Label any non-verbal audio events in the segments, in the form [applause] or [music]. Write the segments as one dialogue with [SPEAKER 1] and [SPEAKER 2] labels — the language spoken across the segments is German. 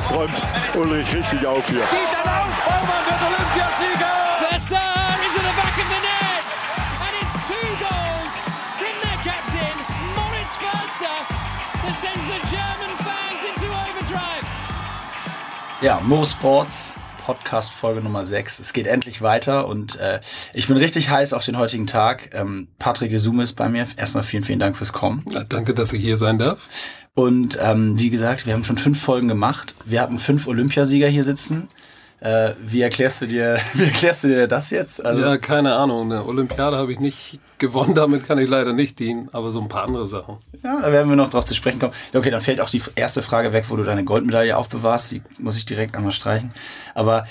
[SPEAKER 1] jetzt räumt Ulrich richtig auf hier.
[SPEAKER 2] Dieter Lauf, Baumann wird Olympiasieger!
[SPEAKER 3] Förster into the back of the net! And it's two goals from their captain, Moritz Förster, that sends the German fans into overdrive.
[SPEAKER 4] Ja, Mo Sports, Podcast Folge Nummer 6. Es geht endlich weiter und äh, ich bin richtig heiß auf den heutigen Tag. Ähm, Patrick Gesume ist bei mir. Erstmal vielen, vielen Dank fürs Kommen.
[SPEAKER 5] Ja, danke, dass ich hier sein darf.
[SPEAKER 4] Und ähm, wie gesagt, wir haben schon fünf Folgen gemacht. Wir hatten fünf Olympiasieger hier sitzen. Äh, wie erklärst du dir, [laughs] wie erklärst du dir das jetzt?
[SPEAKER 5] Also, ja, keine Ahnung. Eine Olympiade habe ich nicht gewonnen, [laughs] damit kann ich leider nicht dienen, aber so ein paar andere Sachen.
[SPEAKER 4] Ja, da werden wir noch drauf zu sprechen kommen. Okay, dann fällt auch die erste Frage weg, wo du deine Goldmedaille aufbewahrst. Die muss ich direkt einmal streichen. Aber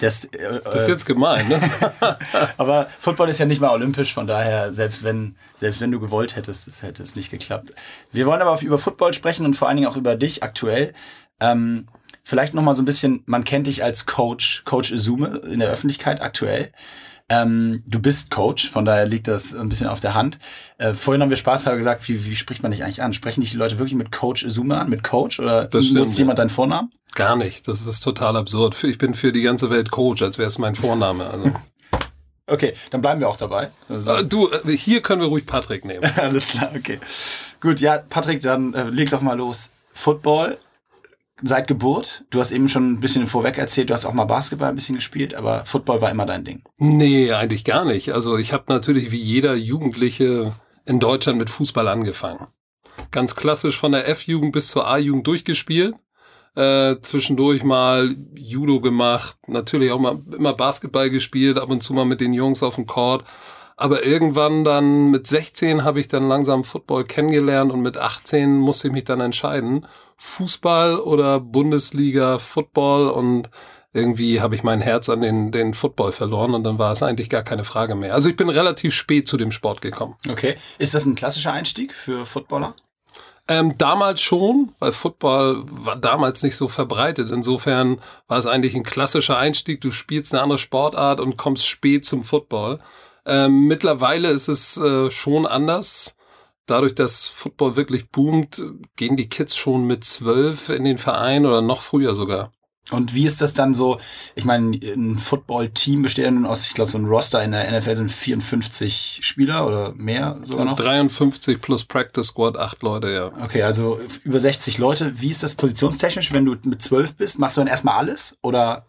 [SPEAKER 4] das,
[SPEAKER 5] äh, das ist jetzt gemein, ne? [laughs]
[SPEAKER 4] aber Football ist ja nicht mal olympisch, von daher, selbst wenn, selbst wenn du gewollt hättest, das hätte es nicht geklappt. Wir wollen aber über Football sprechen und vor allen Dingen auch über dich aktuell. Ähm, Vielleicht noch mal so ein bisschen, man kennt dich als Coach, Coach Izume in der Öffentlichkeit aktuell. Ähm, du bist Coach, von daher liegt das ein bisschen auf der Hand. Äh, vorhin haben wir Spaß gesagt, wie, wie spricht man dich eigentlich an? Sprechen dich die Leute wirklich mit Coach Izume an, mit Coach oder das nutzt stimmt, jemand deinen Vornamen?
[SPEAKER 5] Gar nicht, das ist total absurd. Ich bin für die ganze Welt Coach, als wäre es mein Vorname. Also. [laughs]
[SPEAKER 4] Okay, dann bleiben wir auch dabei.
[SPEAKER 5] Also. Du, äh, hier können wir ruhig Patrick nehmen. [laughs]
[SPEAKER 4] Alles klar, okay. Gut, ja, Patrick, dann äh, leg doch mal los. Football, seit Geburt? Du hast eben schon ein bisschen vorweg erzählt, du hast auch mal Basketball ein bisschen gespielt, aber Football war immer dein Ding.
[SPEAKER 5] Nee, eigentlich gar nicht. Also ich habe natürlich wie jeder Jugendliche in Deutschland mit Fußball angefangen. Ganz klassisch von der F-Jugend bis zur A-Jugend durchgespielt. Äh, zwischendurch mal Judo gemacht, natürlich auch mal immer Basketball gespielt, ab und zu mal mit den Jungs auf dem Court. Aber irgendwann dann mit 16 habe ich dann langsam Football kennengelernt und mit 18 musste ich mich dann entscheiden, Fußball oder Bundesliga Football und irgendwie habe ich mein Herz an den, den Football verloren und dann war es eigentlich gar keine Frage mehr. Also ich bin relativ spät zu dem Sport gekommen.
[SPEAKER 4] Okay. Ist das ein klassischer Einstieg für Footballer?
[SPEAKER 5] Ähm, damals schon, weil Football war damals nicht so verbreitet. Insofern war es eigentlich ein klassischer Einstieg. Du spielst eine andere Sportart und kommst spät zum Football. Ähm, mittlerweile ist es äh, schon anders. Dadurch, dass Football wirklich boomt, gehen die Kids schon mit zwölf in den Verein oder noch früher sogar.
[SPEAKER 4] Und wie ist das dann so? Ich meine, ein Football-Team besteht ja nun aus, ich glaube, so ein Roster in der NFL sind 54 Spieler oder mehr sogar noch?
[SPEAKER 5] 53 plus Practice Squad, acht Leute, ja.
[SPEAKER 4] Okay, also über 60 Leute. Wie ist das positionstechnisch, wenn du mit zwölf bist? Machst du dann erstmal alles oder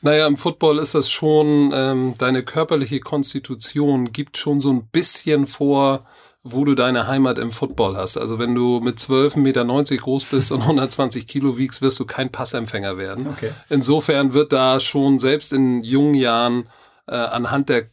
[SPEAKER 5] naja, im Football ist das schon, ähm, deine körperliche Konstitution gibt schon so ein bisschen vor, wo du deine Heimat im Football hast. Also wenn du mit 12,90 Meter groß bist und [laughs] 120 Kilo wiegst, wirst du kein Passempfänger werden. Okay. Insofern wird da schon selbst in jungen Jahren äh, anhand der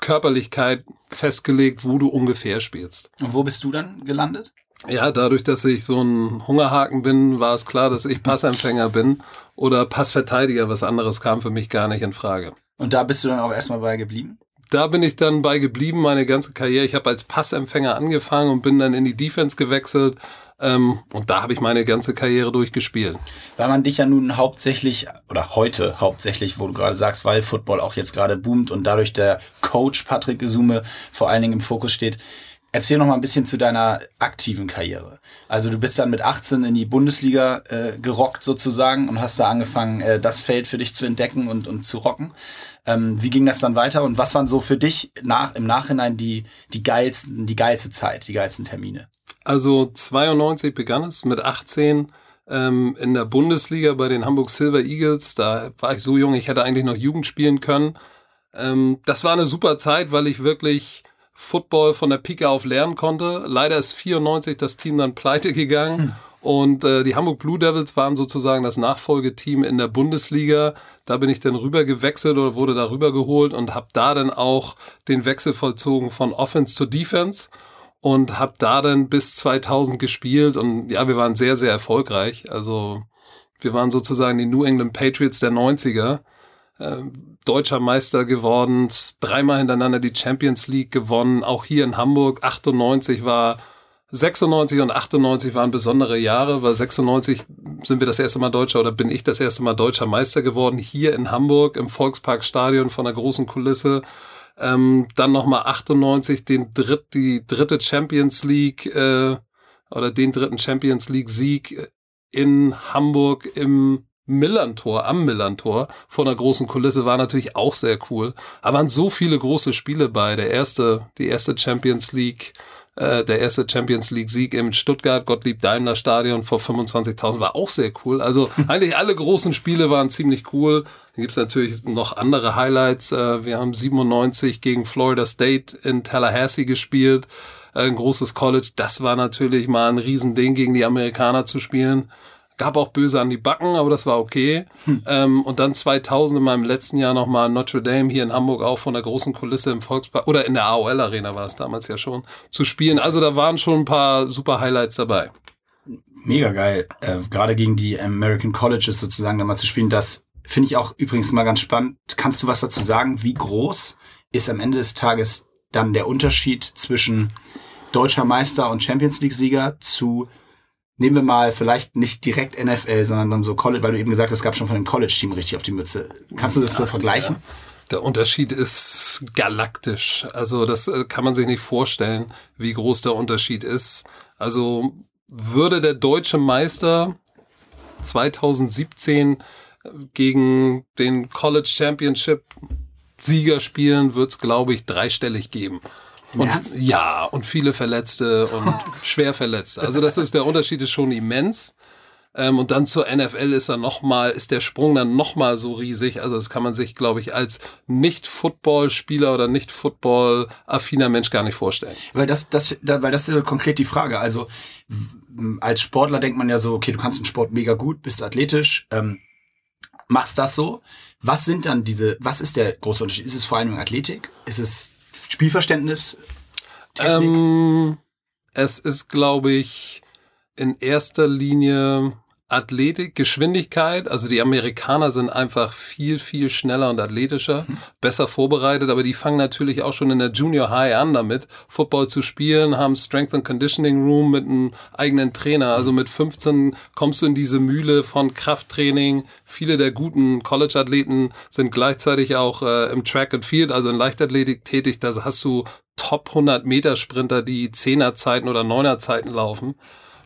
[SPEAKER 5] Körperlichkeit festgelegt, wo du ungefähr spielst.
[SPEAKER 4] Und wo bist du dann gelandet?
[SPEAKER 5] Ja, dadurch, dass ich so ein Hungerhaken bin, war es klar, dass ich Passempfänger bin oder Passverteidiger. Was anderes kam für mich gar nicht in Frage.
[SPEAKER 4] Und da bist du dann auch erstmal bei geblieben?
[SPEAKER 5] Da bin ich dann bei geblieben, meine ganze Karriere. Ich habe als Passempfänger angefangen und bin dann in die Defense gewechselt. Ähm, und da habe ich meine ganze Karriere durchgespielt.
[SPEAKER 4] Weil man dich ja nun hauptsächlich, oder heute hauptsächlich, wo du gerade sagst, weil Football auch jetzt gerade boomt und dadurch der Coach Patrick Gesume vor allen Dingen im Fokus steht, Erzähl noch mal ein bisschen zu deiner aktiven Karriere. Also du bist dann mit 18 in die Bundesliga äh, gerockt sozusagen und hast da angefangen, äh, das Feld für dich zu entdecken und, und zu rocken. Ähm, wie ging das dann weiter und was waren so für dich nach, im Nachhinein die, die geilsten, die geilste Zeit, die geilsten Termine?
[SPEAKER 5] Also 92 begann es mit 18 ähm, in der Bundesliga bei den Hamburg Silver Eagles. Da war ich so jung, ich hätte eigentlich noch Jugend spielen können. Ähm, das war eine super Zeit, weil ich wirklich Football von der Pike auf lernen konnte. Leider ist 94 das Team dann pleite gegangen. Hm. Und äh, die Hamburg Blue Devils waren sozusagen das Nachfolgeteam in der Bundesliga. Da bin ich dann rüber gewechselt oder wurde da rüber geholt und habe da dann auch den Wechsel vollzogen von Offense zu Defense und habe da dann bis 2000 gespielt und ja, wir waren sehr, sehr erfolgreich. Also wir waren sozusagen die New England Patriots der 90er äh, deutscher Meister geworden, dreimal hintereinander die Champions League gewonnen, auch hier in Hamburg. 98 war 96 und 98 waren besondere Jahre, weil 96 sind wir das erste Mal Deutscher oder bin ich das erste Mal Deutscher Meister geworden, hier in Hamburg im Volksparkstadion von der großen Kulisse. Ähm, dann nochmal 98 den dritt, die dritte Champions League äh, oder den dritten Champions League Sieg in Hamburg im Millantor, am Millantor, vor einer großen Kulisse, war natürlich auch sehr cool. Da waren so viele große Spiele bei. Der erste, die erste Champions League, äh, der erste Champions League Sieg im Stuttgart, Gottlieb Daimler Stadion vor 25.000 war auch sehr cool. Also [laughs] eigentlich alle großen Spiele waren ziemlich cool. Dann gibt's natürlich noch andere Highlights. Äh, wir haben 97 gegen Florida State in Tallahassee gespielt. Äh, ein großes College. Das war natürlich mal ein Riesending, gegen die Amerikaner zu spielen. Gab auch böse an die Backen, aber das war okay. Hm. Ähm, und dann 2000 in meinem letzten Jahr nochmal Notre Dame hier in Hamburg auch von der großen Kulisse im Volkspark oder in der AOL Arena war es damals ja schon zu spielen. Also da waren schon ein paar super Highlights dabei.
[SPEAKER 4] Mega geil. Äh, Gerade gegen die American Colleges sozusagen da mal zu spielen. Das finde ich auch übrigens mal ganz spannend. Kannst du was dazu sagen? Wie groß ist am Ende des Tages dann der Unterschied zwischen deutscher Meister und Champions League Sieger zu nehmen wir mal vielleicht nicht direkt NFL, sondern dann so College, weil du eben gesagt hast, es gab schon von dem College-Team richtig auf die Mütze. Kannst du das so vergleichen? Ja.
[SPEAKER 5] Der Unterschied ist galaktisch. Also das äh, kann man sich nicht vorstellen, wie groß der Unterschied ist. Also würde der deutsche Meister 2017 gegen den College Championship Sieger spielen, wird es, glaube ich, dreistellig geben. Und, ja, und viele Verletzte und [laughs] schwer Verletzte. Also das ist der Unterschied ist schon immens. Ähm, und dann zur NFL ist er noch mal, ist der Sprung dann noch mal so riesig. Also das kann man sich, glaube ich, als Nicht-Football-Spieler oder Nicht-Football-affiner Mensch gar nicht vorstellen.
[SPEAKER 4] Weil das, das, weil das ist konkret die Frage. Also als Sportler denkt man ja so, okay, du kannst einen Sport mega gut, bist athletisch, ähm, machst das so. Was sind dann diese, was ist der große Unterschied? Ist es vor allem Athletik? Ist es Spielverständnis?
[SPEAKER 5] Ähm, es ist, glaube ich, in erster Linie Athletik, Geschwindigkeit. Also die Amerikaner sind einfach viel, viel schneller und athletischer, mhm. besser vorbereitet, aber die fangen natürlich auch schon in der Junior High an damit, Football zu spielen, haben Strength and Conditioning Room mit einem eigenen Trainer. Also mit 15 kommst du in diese Mühle von Krafttraining. Viele der guten College-Athleten sind gleichzeitig auch äh, im Track and Field, also in Leichtathletik tätig. Da hast du Top 100 Meter Sprinter, die Zehnerzeiten oder Neunerzeiten laufen.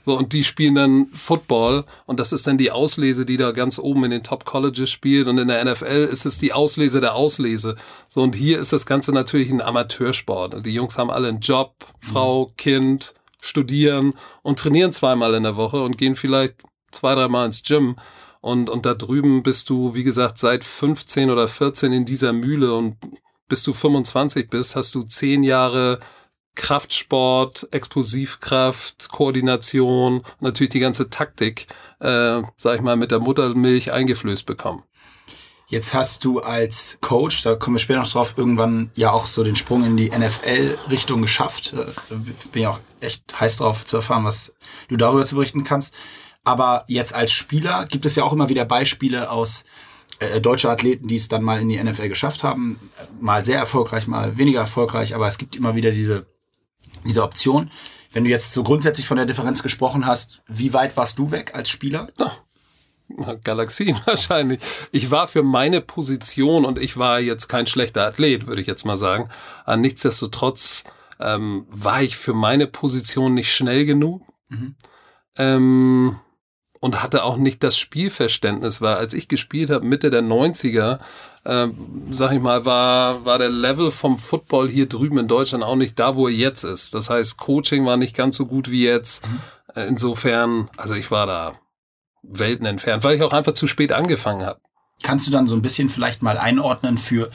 [SPEAKER 5] So, und die spielen dann Football und das ist dann die Auslese, die da ganz oben in den Top Colleges spielt und in der NFL ist es die Auslese der Auslese. So, und hier ist das Ganze natürlich ein Amateursport. Die Jungs haben alle einen Job, Frau, mhm. Kind, studieren und trainieren zweimal in der Woche und gehen vielleicht zwei, dreimal ins Gym. Und, und da drüben bist du, wie gesagt, seit 15 oder 14 in dieser Mühle und bis du 25 bist, hast du zehn Jahre Kraftsport, Explosivkraft, Koordination, natürlich die ganze Taktik, äh, sag ich mal, mit der Muttermilch eingeflößt bekommen.
[SPEAKER 4] Jetzt hast du als Coach, da kommen wir später noch drauf, irgendwann ja auch so den Sprung in die NFL-Richtung geschafft. Äh, bin ja auch echt heiß drauf zu erfahren, was du darüber zu berichten kannst. Aber jetzt als Spieler gibt es ja auch immer wieder Beispiele aus äh, deutsche Athleten, die es dann mal in die NFL geschafft haben. Mal sehr erfolgreich, mal weniger erfolgreich, aber es gibt immer wieder diese diese Option. Wenn du jetzt so grundsätzlich von der Differenz gesprochen hast, wie weit warst du weg als Spieler?
[SPEAKER 5] Galaxien [laughs] wahrscheinlich. Ich war für meine Position und ich war jetzt kein schlechter Athlet, würde ich jetzt mal sagen. Nichtsdestotrotz ähm, war ich für meine Position nicht schnell genug. Mhm. Ähm, und hatte auch nicht das Spielverständnis, weil als ich gespielt habe, Mitte der 90er, äh, sag ich mal, war, war der Level vom Football hier drüben in Deutschland auch nicht da, wo er jetzt ist. Das heißt, Coaching war nicht ganz so gut wie jetzt. Mhm. Insofern, also ich war da Welten entfernt, weil ich auch einfach zu spät angefangen habe.
[SPEAKER 4] Kannst du dann so ein bisschen vielleicht mal einordnen für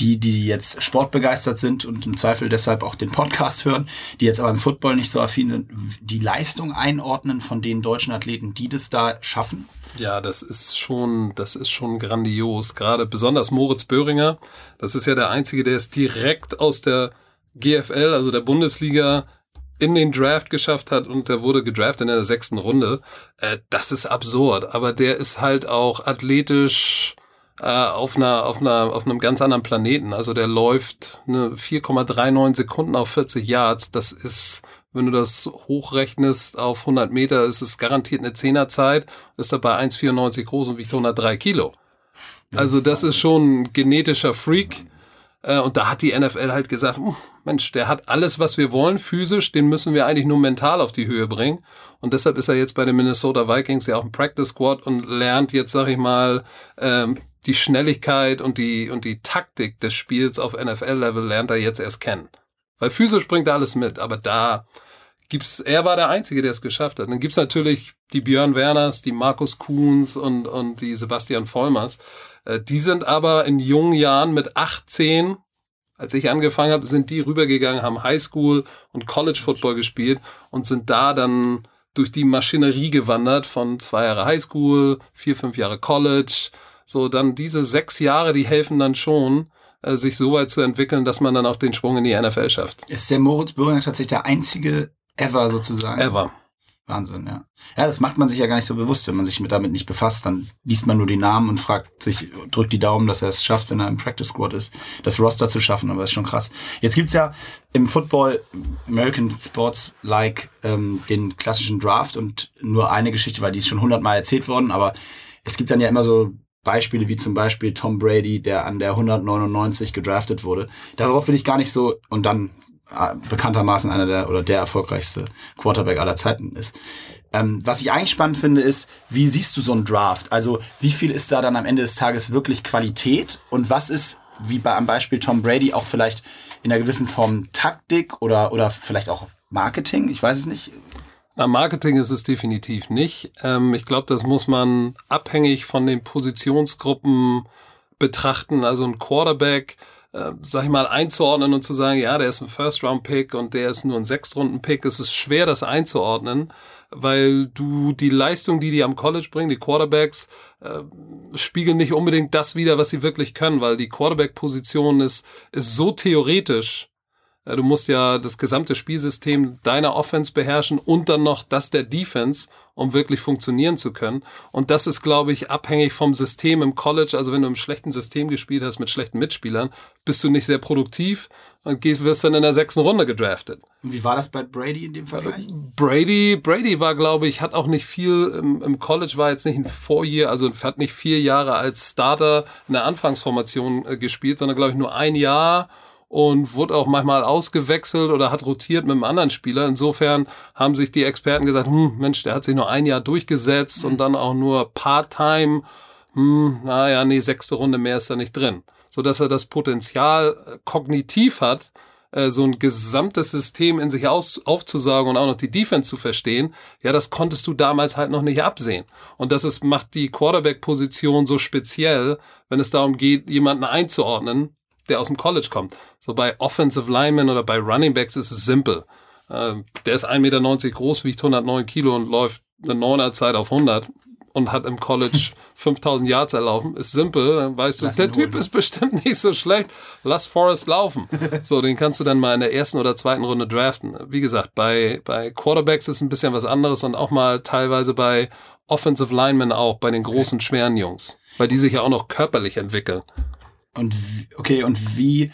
[SPEAKER 4] die, die jetzt sportbegeistert sind und im Zweifel deshalb auch den Podcast hören, die jetzt aber im Football nicht so affin sind, die Leistung einordnen von den deutschen Athleten, die das da schaffen?
[SPEAKER 5] Ja, das ist schon, das ist schon grandios. Gerade besonders Moritz Böhringer. Das ist ja der einzige, der es direkt aus der GFL, also der Bundesliga, in den Draft geschafft hat und der wurde gedraftet in der sechsten Runde. Äh, das ist absurd. Aber der ist halt auch athletisch äh, auf, einer, auf, einer, auf einem ganz anderen Planeten. Also der läuft eine 4,39 Sekunden auf 40 Yards. Das ist, wenn du das hochrechnest auf 100 Meter, ist es garantiert eine Zehnerzeit. Ist dabei 1,94 groß und wiegt 103 Kilo. Also das ist schon ein genetischer Freak. Äh, und da hat die NFL halt gesagt, Mensch, der hat alles, was wir wollen, physisch, den müssen wir eigentlich nur mental auf die Höhe bringen. Und deshalb ist er jetzt bei den Minnesota Vikings ja auch im Practice Squad und lernt jetzt, sag ich mal, ähm, die Schnelligkeit und die, und die Taktik des Spiels auf NFL-Level lernt er jetzt erst kennen. Weil physisch bringt er alles mit, aber da gibt's, er war der Einzige, der es geschafft hat. Dann gibt's natürlich die Björn Werners, die Markus Kuhns und, und die Sebastian Vollmers. Äh, die sind aber in jungen Jahren mit 18, als ich angefangen habe, sind die rübergegangen, haben Highschool und College Football gespielt und sind da dann durch die Maschinerie gewandert von zwei Jahre Highschool, vier, fünf Jahre College. So, dann diese sechs Jahre, die helfen dann schon, äh, sich so weit zu entwickeln, dass man dann auch den Sprung in die NFL schafft.
[SPEAKER 4] Ist der Moritz Böhringer tatsächlich der einzige ever sozusagen?
[SPEAKER 5] Ever.
[SPEAKER 4] Wahnsinn, ja. Ja, das macht man sich ja gar nicht so bewusst, wenn man sich mit damit nicht befasst. Dann liest man nur die Namen und fragt sich, drückt die Daumen, dass er es schafft, wenn er im Practice Squad ist, das Roster zu schaffen. Aber das ist schon krass. Jetzt gibt's ja im Football, American Sports, like ähm, den klassischen Draft und nur eine Geschichte, weil die ist schon hundertmal erzählt worden. Aber es gibt dann ja immer so Beispiele wie zum Beispiel Tom Brady, der an der 199 gedraftet wurde. Darauf will ich gar nicht so, und dann bekanntermaßen einer der oder der erfolgreichste Quarterback aller Zeiten ist. Ähm, was ich eigentlich spannend finde, ist, wie siehst du so einen Draft? Also wie viel ist da dann am Ende des Tages wirklich Qualität und was ist, wie bei am Beispiel Tom Brady, auch vielleicht in einer gewissen Form Taktik oder, oder vielleicht auch Marketing? Ich weiß es nicht.
[SPEAKER 5] Na, Marketing ist es definitiv nicht. Ähm, ich glaube, das muss man abhängig von den Positionsgruppen betrachten. Also ein Quarterback äh, sag ich mal, einzuordnen und zu sagen, ja, der ist ein First-Round-Pick und der ist nur ein Sechstrunden-Pick. Es ist schwer, das einzuordnen, weil du die Leistung, die die am College bringen, die Quarterbacks, äh, spiegeln nicht unbedingt das wider, was sie wirklich können, weil die Quarterback-Position ist, ist so theoretisch, Du musst ja das gesamte Spielsystem deiner Offense beherrschen und dann noch das der Defense, um wirklich funktionieren zu können. Und das ist, glaube ich, abhängig vom System im College. Also wenn du im schlechten System gespielt hast mit schlechten Mitspielern, bist du nicht sehr produktiv und gehst, wirst dann in der sechsten Runde gedraftet.
[SPEAKER 4] Und wie war das bei Brady in dem Vergleich?
[SPEAKER 5] Brady, Brady war, glaube ich, hat auch nicht viel im, im College, war jetzt nicht ein Vorjahr, also hat nicht vier Jahre als Starter in der Anfangsformation äh, gespielt, sondern, glaube ich, nur ein Jahr und wurde auch manchmal ausgewechselt oder hat rotiert mit einem anderen Spieler. Insofern haben sich die Experten gesagt, hm, Mensch, der hat sich nur ein Jahr durchgesetzt und dann auch nur Part-Time. Hm, naja, nee, sechste Runde mehr ist da nicht drin. So dass er das Potenzial äh, kognitiv hat, äh, so ein gesamtes System in sich aus, aufzusagen und auch noch die Defense zu verstehen, ja, das konntest du damals halt noch nicht absehen. Und das ist, macht die Quarterback-Position so speziell, wenn es darum geht, jemanden einzuordnen, der aus dem College kommt. So bei Offensive Linemen oder bei Running Backs ist es simpel. Äh, der ist 1,90 Meter groß, wiegt 109 Kilo und läuft eine Neuner Zeit auf 100 und hat im College [laughs] 5000 Yards erlaufen. Ist simpel, dann weißt du, Lass der Typ holen, ist bestimmt [laughs] nicht so schlecht. Lass Forrest laufen. [laughs] so, den kannst du dann mal in der ersten oder zweiten Runde draften. Wie gesagt, bei, bei Quarterbacks ist ein bisschen was anderes und auch mal teilweise bei Offensive Linemen auch, bei den großen, schweren Jungs. Weil die sich ja auch noch körperlich entwickeln.
[SPEAKER 4] Und okay, und wie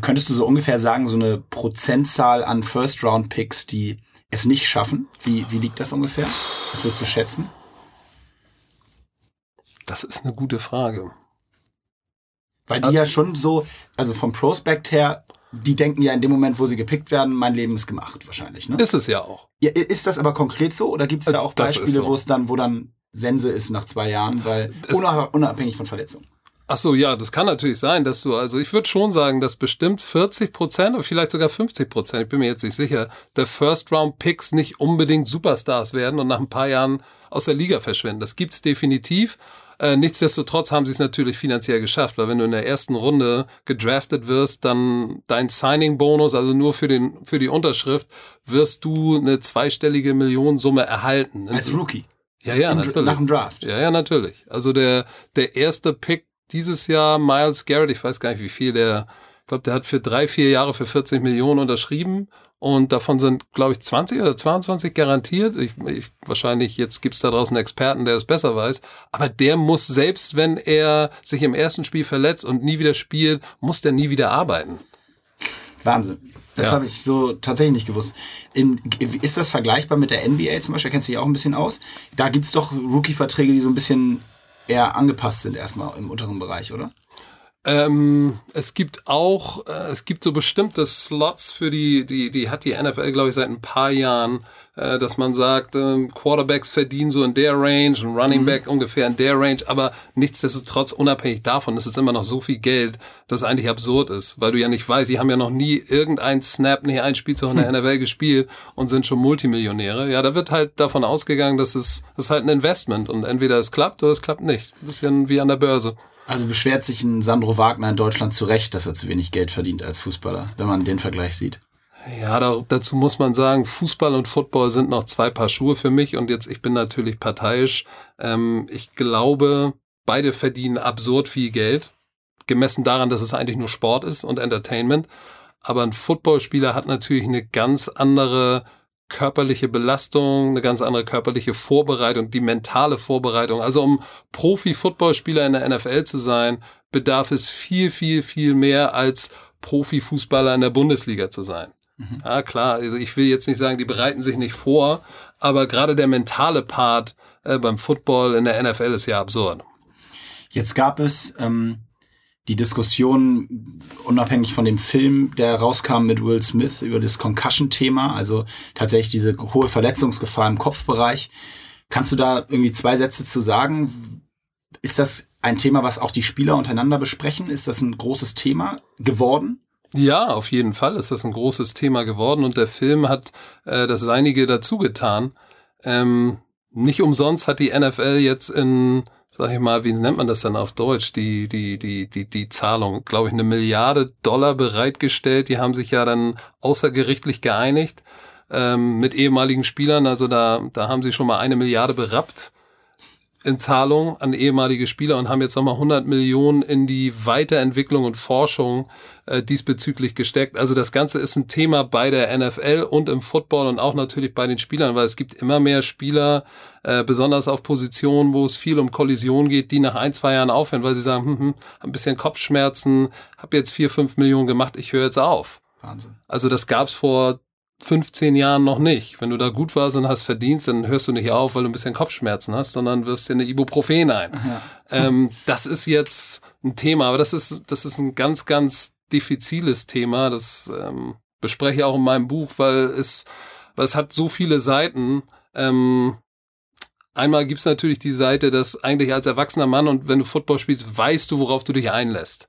[SPEAKER 4] könntest du so ungefähr sagen, so eine Prozentzahl an First-Round-Picks, die es nicht schaffen? Wie, wie liegt das ungefähr? Was würdest du schätzen?
[SPEAKER 5] Das ist eine gute Frage.
[SPEAKER 4] Weil die ja schon so, also vom Prospect her, die denken ja in dem Moment, wo sie gepickt werden, mein Leben ist gemacht, wahrscheinlich, ne?
[SPEAKER 5] Ist es ja auch.
[SPEAKER 4] Ja, ist das aber konkret so? Oder gibt es da auch Beispiele, so. wo es dann, wo dann Sense ist nach zwei Jahren, weil unabhängig von Verletzungen?
[SPEAKER 5] Ach so, ja, das kann natürlich sein, dass du, also ich würde schon sagen, dass bestimmt 40 Prozent oder vielleicht sogar 50 Prozent, ich bin mir jetzt nicht sicher, der First-Round-Picks nicht unbedingt Superstars werden und nach ein paar Jahren aus der Liga verschwinden. Das gibt's definitiv. Äh, nichtsdestotrotz haben sie es natürlich finanziell geschafft, weil wenn du in der ersten Runde gedraftet wirst, dann dein Signing-Bonus, also nur für, den, für die Unterschrift, wirst du eine zweistellige Millionensumme erhalten.
[SPEAKER 4] Als Rookie?
[SPEAKER 5] Ja, ja, natürlich.
[SPEAKER 4] Nach dem Draft?
[SPEAKER 5] Ja, ja, natürlich. Also der, der erste Pick dieses Jahr Miles Garrett, ich weiß gar nicht wie viel, der, ich glaube, der hat für drei, vier Jahre für 40 Millionen unterschrieben und davon sind, glaube ich, 20 oder 22 garantiert. Ich, ich, wahrscheinlich, jetzt gibt's da draußen einen Experten, der es besser weiß, aber der muss, selbst wenn er sich im ersten Spiel verletzt und nie wieder spielt, muss der nie wieder arbeiten.
[SPEAKER 4] Wahnsinn. Das ja. habe ich so tatsächlich nicht gewusst. In, ist das vergleichbar mit der NBA zum Beispiel? Kennst du dich auch ein bisschen aus? Da gibt's doch Rookie-Verträge, die so ein bisschen eher angepasst sind erstmal im unteren Bereich, oder?
[SPEAKER 5] Ähm, es gibt auch, äh, es gibt so bestimmte Slots für die, die, die hat die NFL, glaube ich, seit ein paar Jahren, äh, dass man sagt, äh, Quarterbacks verdienen so in der Range, ein Running Back mhm. ungefähr in der Range, aber nichtsdestotrotz unabhängig davon ist es immer noch so viel Geld, dass es eigentlich absurd ist, weil du ja nicht weißt, die haben ja noch nie irgendein Snap, nicht ein Spielzug in der hm. NFL gespielt und sind schon Multimillionäre. Ja, da wird halt davon ausgegangen, dass es, das ist halt ein Investment und entweder es klappt oder es klappt nicht. Ein bisschen wie an der Börse.
[SPEAKER 4] Also beschwert sich ein Sandro Wagner in Deutschland zu Recht, dass er zu wenig Geld verdient als Fußballer, wenn man den Vergleich sieht.
[SPEAKER 5] Ja, da, dazu muss man sagen, Fußball und Football sind noch zwei Paar Schuhe für mich und jetzt, ich bin natürlich parteiisch. Ähm, ich glaube, beide verdienen absurd viel Geld, gemessen daran, dass es eigentlich nur Sport ist und Entertainment. Aber ein Footballspieler hat natürlich eine ganz andere körperliche Belastung, eine ganz andere körperliche Vorbereitung, die mentale Vorbereitung. Also um Profi-Footballspieler in der NFL zu sein, bedarf es viel, viel, viel mehr als Profifußballer in der Bundesliga zu sein. Mhm. Ja, klar, also ich will jetzt nicht sagen, die bereiten sich nicht vor, aber gerade der mentale Part äh, beim Football in der NFL ist ja absurd.
[SPEAKER 4] Jetzt gab es ähm, die Diskussion, unabhängig von dem Film, der rauskam mit Will Smith über das Concussion-Thema, also tatsächlich diese hohe Verletzungsgefahr im Kopfbereich. Kannst du da irgendwie zwei Sätze zu sagen? Ist das ein Thema, was auch die Spieler untereinander besprechen? Ist das ein großes Thema geworden?
[SPEAKER 5] Ja, auf jeden Fall ist das ein großes Thema geworden und der Film hat äh, das Seinige dazu getan. Ähm, nicht umsonst hat die NFL jetzt in sag ich mal, wie nennt man das dann auf Deutsch, die, die, die, die, die Zahlung, glaube ich, eine Milliarde Dollar bereitgestellt. Die haben sich ja dann außergerichtlich geeinigt ähm, mit ehemaligen Spielern. Also da, da haben sie schon mal eine Milliarde berappt in Zahlung an ehemalige Spieler und haben jetzt nochmal 100 Millionen in die Weiterentwicklung und Forschung äh, diesbezüglich gesteckt. Also das Ganze ist ein Thema bei der NFL und im Football und auch natürlich bei den Spielern, weil es gibt immer mehr Spieler, äh, besonders auf Positionen, wo es viel um Kollision geht, die nach ein, zwei Jahren aufhören, weil sie sagen, hm, hm, ein bisschen Kopfschmerzen, habe jetzt vier, fünf Millionen gemacht, ich höre jetzt auf. Wahnsinn. Also das gab's vor 15 Jahren noch nicht. Wenn du da gut warst und hast verdient, dann hörst du nicht auf, weil du ein bisschen Kopfschmerzen hast, sondern wirfst dir eine Ibuprofen ein. Ja. Ähm, das ist jetzt ein Thema, aber das ist, das ist ein ganz, ganz diffiziles Thema. Das ähm, bespreche ich auch in meinem Buch, weil es, weil es hat so viele Seiten. Ähm, einmal gibt's natürlich die Seite, dass eigentlich als erwachsener Mann und wenn du Football spielst, weißt du, worauf du dich einlässt.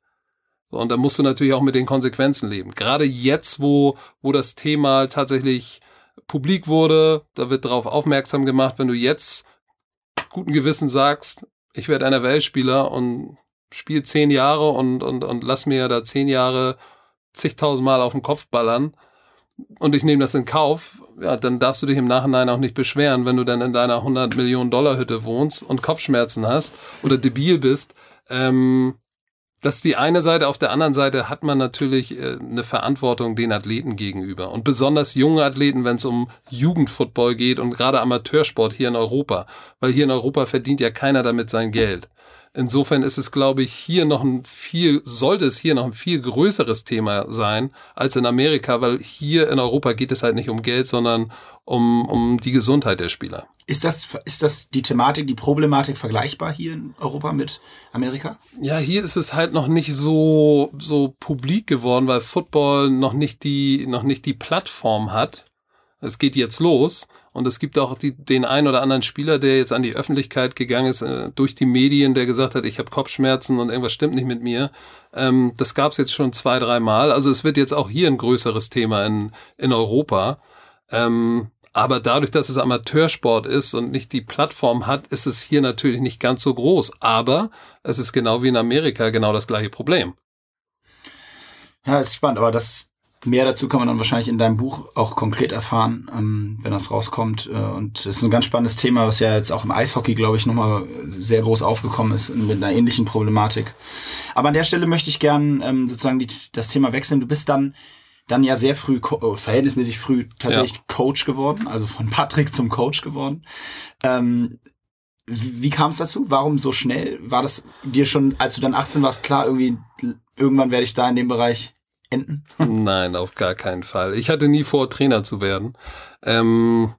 [SPEAKER 5] Und da musst du natürlich auch mit den Konsequenzen leben. Gerade jetzt, wo, wo das Thema tatsächlich publik wurde, da wird darauf aufmerksam gemacht, wenn du jetzt guten Gewissen sagst, ich werde einer Weltspieler und spiele zehn Jahre und, und, und lass mir da zehn Jahre zigtausend Mal auf den Kopf ballern und ich nehme das in Kauf, ja, dann darfst du dich im Nachhinein auch nicht beschweren, wenn du dann in deiner 100 Millionen Dollar Hütte wohnst und Kopfschmerzen hast oder debil bist. Ähm, das ist die eine Seite. Auf der anderen Seite hat man natürlich äh, eine Verantwortung den Athleten gegenüber. Und besonders junge Athleten, wenn es um Jugendfootball geht und gerade Amateursport hier in Europa. Weil hier in Europa verdient ja keiner damit sein Geld. Insofern ist es, glaube ich, hier noch ein viel, sollte es hier noch ein viel größeres Thema sein als in Amerika, weil hier in Europa geht es halt nicht um Geld, sondern um, um die Gesundheit der Spieler.
[SPEAKER 4] Ist das, ist das die Thematik, die Problematik vergleichbar hier in Europa mit Amerika?
[SPEAKER 5] Ja, hier ist es halt noch nicht so, so publik geworden, weil Football noch nicht die, noch nicht die Plattform hat. Es geht jetzt los. Und es gibt auch die, den einen oder anderen Spieler, der jetzt an die Öffentlichkeit gegangen ist, äh, durch die Medien, der gesagt hat, ich habe Kopfschmerzen und irgendwas stimmt nicht mit mir. Ähm, das gab es jetzt schon zwei, drei Mal. Also es wird jetzt auch hier ein größeres Thema in, in Europa. Ähm, aber dadurch, dass es Amateursport ist und nicht die Plattform hat, ist es hier natürlich nicht ganz so groß. Aber es ist genau wie in Amerika genau das gleiche Problem.
[SPEAKER 4] Ja, ist spannend, aber das, Mehr dazu kann man dann wahrscheinlich in deinem Buch auch konkret erfahren, ähm, wenn das rauskommt. Äh, und es ist ein ganz spannendes Thema, was ja jetzt auch im Eishockey, glaube ich, nochmal sehr groß aufgekommen ist mit einer ähnlichen Problematik. Aber an der Stelle möchte ich gern ähm, sozusagen die, das Thema wechseln. Du bist dann dann ja sehr früh, oh, verhältnismäßig früh tatsächlich ja. Coach geworden, also von Patrick zum Coach geworden. Ähm, wie, wie kam es dazu? Warum so schnell? War das dir schon, als du dann 18 warst, klar, irgendwie irgendwann werde ich da in dem Bereich enden?
[SPEAKER 5] Nein, auf gar keinen Fall. Ich hatte nie vor, Trainer zu werden. Ähm,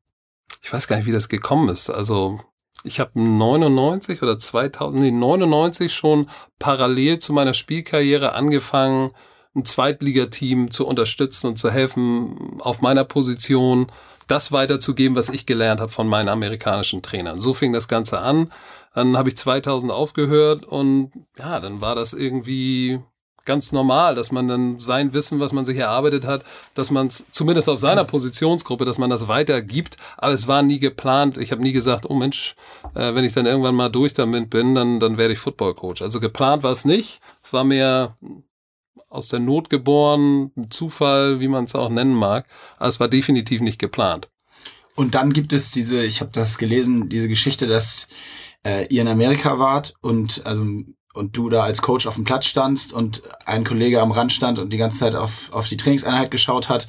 [SPEAKER 5] ich weiß gar nicht, wie das gekommen ist. Also ich habe 99 oder 2000, nee, 99 schon parallel zu meiner Spielkarriere angefangen, ein Zweitligateam zu unterstützen und zu helfen, auf meiner Position das weiterzugeben, was ich gelernt habe von meinen amerikanischen Trainern. So fing das Ganze an. Dann habe ich 2000 aufgehört und ja, dann war das irgendwie ganz normal, dass man dann sein Wissen, was man sich erarbeitet hat, dass man es zumindest auf seiner Positionsgruppe, dass man das weitergibt. Aber es war nie geplant. Ich habe nie gesagt, oh Mensch, äh, wenn ich dann irgendwann mal durch damit bin, dann, dann werde ich Footballcoach. Also geplant war es nicht. Es war mehr aus der Not geboren, ein Zufall, wie man es auch nennen mag. Aber es war definitiv nicht geplant.
[SPEAKER 4] Und dann gibt es diese, ich habe das gelesen, diese Geschichte, dass äh, ihr in Amerika wart und also und du da als Coach auf dem Platz standst und ein Kollege am Rand stand und die ganze Zeit auf, auf die Trainingseinheit geschaut hat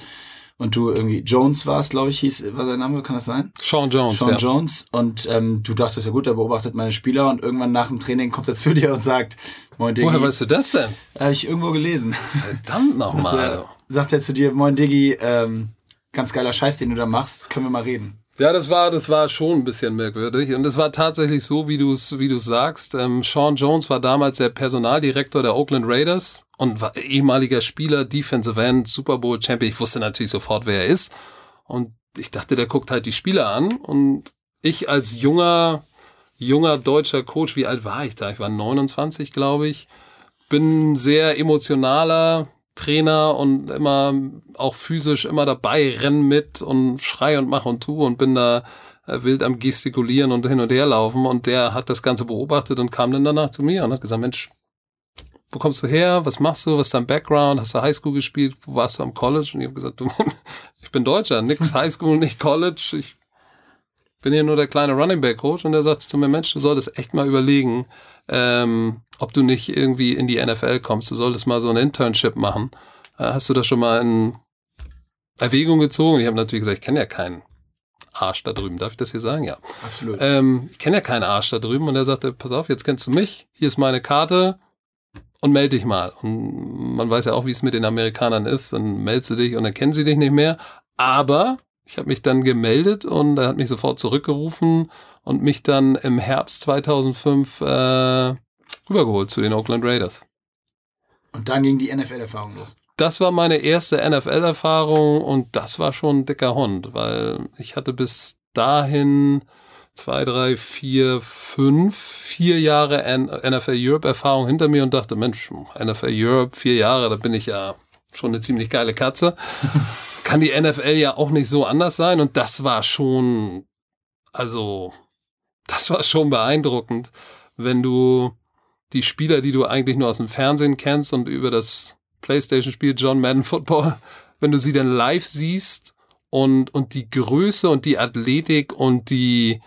[SPEAKER 4] und du irgendwie Jones warst, glaube ich, hieß, war sein Name, kann das sein?
[SPEAKER 5] Sean Jones.
[SPEAKER 4] Sean
[SPEAKER 5] ja.
[SPEAKER 4] Jones. Und ähm, du dachtest ja gut, er beobachtet meine Spieler und irgendwann nach dem Training kommt er [laughs] zu dir und sagt, Moin Diggi.
[SPEAKER 5] Woher weißt du das denn?
[SPEAKER 4] Habe ich irgendwo gelesen.
[SPEAKER 5] Verdammt nochmal.
[SPEAKER 4] sagt, er, sagt er zu dir, Moin Diggi, ähm, ganz geiler Scheiß, den du da machst, können wir mal reden.
[SPEAKER 5] Ja, das war, das war schon ein bisschen merkwürdig. Und es war tatsächlich so, wie du es wie du's sagst. Ähm, Sean Jones war damals der Personaldirektor der Oakland Raiders und war ehemaliger Spieler, Defensive End, Super Bowl Champion. Ich wusste natürlich sofort, wer er ist. Und ich dachte, der guckt halt die Spieler an. Und ich als junger, junger deutscher Coach, wie alt war ich da? Ich war 29, glaube ich. Bin sehr emotionaler, Trainer und immer auch physisch immer dabei, renn mit und schrei und mach und tu und bin da äh, wild am gestikulieren und hin und her laufen und der hat das Ganze beobachtet und kam dann danach zu mir und hat gesagt, Mensch, wo kommst du her? Was machst du? Was ist dein Background? Hast du Highschool gespielt? Wo warst du am College? Und ich habe gesagt, du, [laughs] ich bin Deutscher, nix Highschool, nicht College. Ich bin hier nur der kleine Running Back Coach und der sagt zu mir, Mensch, du solltest echt mal überlegen, ähm, ob du nicht irgendwie in die NFL kommst. Du solltest mal so ein Internship machen. Äh, hast du das schon mal in Erwägung gezogen? Ich habe natürlich gesagt, ich kenne ja keinen Arsch da drüben. Darf ich das hier sagen? Ja.
[SPEAKER 4] Absolut.
[SPEAKER 5] Ähm, ich kenne ja keinen Arsch da drüben. Und er sagte, pass auf, jetzt kennst du mich. Hier ist meine Karte und melde dich mal. Und man weiß ja auch, wie es mit den Amerikanern ist. Dann meldest du dich und dann kennen sie dich nicht mehr. Aber ich habe mich dann gemeldet und er hat mich sofort zurückgerufen und mich dann im Herbst 2005 äh, rübergeholt zu den Oakland Raiders.
[SPEAKER 4] Und dann ging die NFL-Erfahrung los.
[SPEAKER 5] Das war meine erste NFL-Erfahrung und das war schon ein dicker Hund, weil ich hatte bis dahin zwei, drei, vier, fünf, vier Jahre NFL Europe-Erfahrung hinter mir und dachte, Mensch, NFL Europe, vier Jahre, da bin ich ja schon eine ziemlich geile Katze. [laughs] Kann die NFL ja auch nicht so anders sein und das war schon, also, das war schon beeindruckend, wenn du die Spieler, die du eigentlich nur aus dem Fernsehen kennst und über das PlayStation-Spiel John Madden Football, wenn du sie dann live siehst und, und die Größe und die Athletik und die,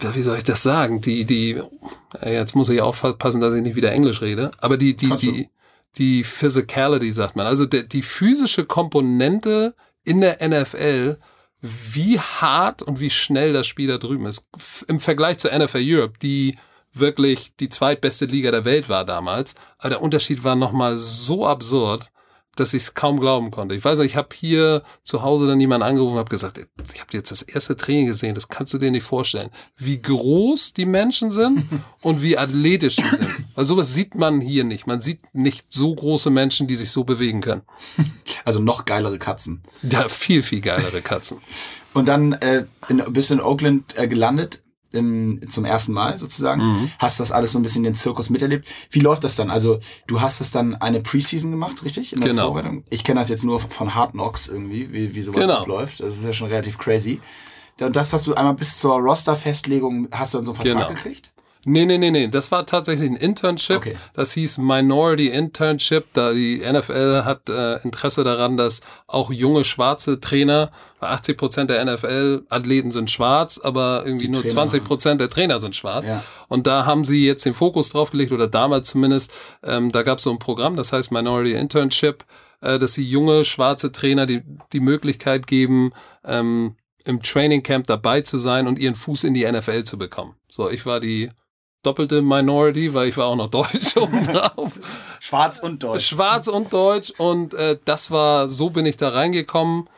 [SPEAKER 5] wie soll ich das sagen? Die, die, jetzt muss ich aufpassen, dass ich nicht wieder Englisch rede, aber die, die, die, die Physicality, sagt man. Also der, die physische Komponente in der NFL, wie hart und wie schnell das Spiel da drüben ist. Im Vergleich zur NFL Europe, die wirklich die zweitbeste Liga der Welt war damals. Aber der Unterschied war nochmal so absurd, dass ich es kaum glauben konnte. Ich weiß nicht, ich habe hier zu Hause dann jemanden angerufen und habe gesagt, ich habe jetzt das erste Training gesehen, das kannst du dir nicht vorstellen. Wie groß die Menschen sind [laughs] und wie athletisch sie sind. Weil sowas sieht man hier nicht. Man sieht nicht so große Menschen, die sich so bewegen können. [laughs]
[SPEAKER 4] Also noch geilere Katzen.
[SPEAKER 5] Ja, viel, viel geilere Katzen.
[SPEAKER 4] und dann äh, in, bist du in Oakland äh, gelandet im, zum ersten Mal sozusagen, mhm. hast das alles so ein bisschen den Zirkus miterlebt. Wie läuft das dann? Also du hast das dann eine Preseason gemacht, richtig?
[SPEAKER 5] In der genau.
[SPEAKER 4] Vorbereitung? Ich kenne das jetzt nur von Hard Knocks irgendwie, wie, wie sowas genau. abläuft. Das ist ja schon relativ crazy. Und das hast du einmal bis zur Roster-Festlegung, hast du dann so einen Vertrag genau. gekriegt?
[SPEAKER 5] Nee, nee, nee, nee. Das war tatsächlich ein Internship. Okay. Das hieß Minority Internship. Da die NFL hat äh, Interesse daran, dass auch junge schwarze Trainer, 80 Prozent der NFL-Athleten sind schwarz, aber irgendwie die nur Trainer. 20 Prozent der Trainer sind schwarz. Ja. Und da haben sie jetzt den Fokus drauf gelegt, oder damals zumindest, ähm, da gab es so ein Programm, das heißt Minority Internship, äh, dass sie junge schwarze Trainer die, die Möglichkeit geben, ähm, im Training Camp dabei zu sein und ihren Fuß in die NFL zu bekommen. So, ich war die doppelte Minority, weil ich war auch noch Deutsch [laughs] oben drauf.
[SPEAKER 4] Schwarz und Deutsch.
[SPEAKER 5] Schwarz und Deutsch und äh, das war, so bin ich da reingekommen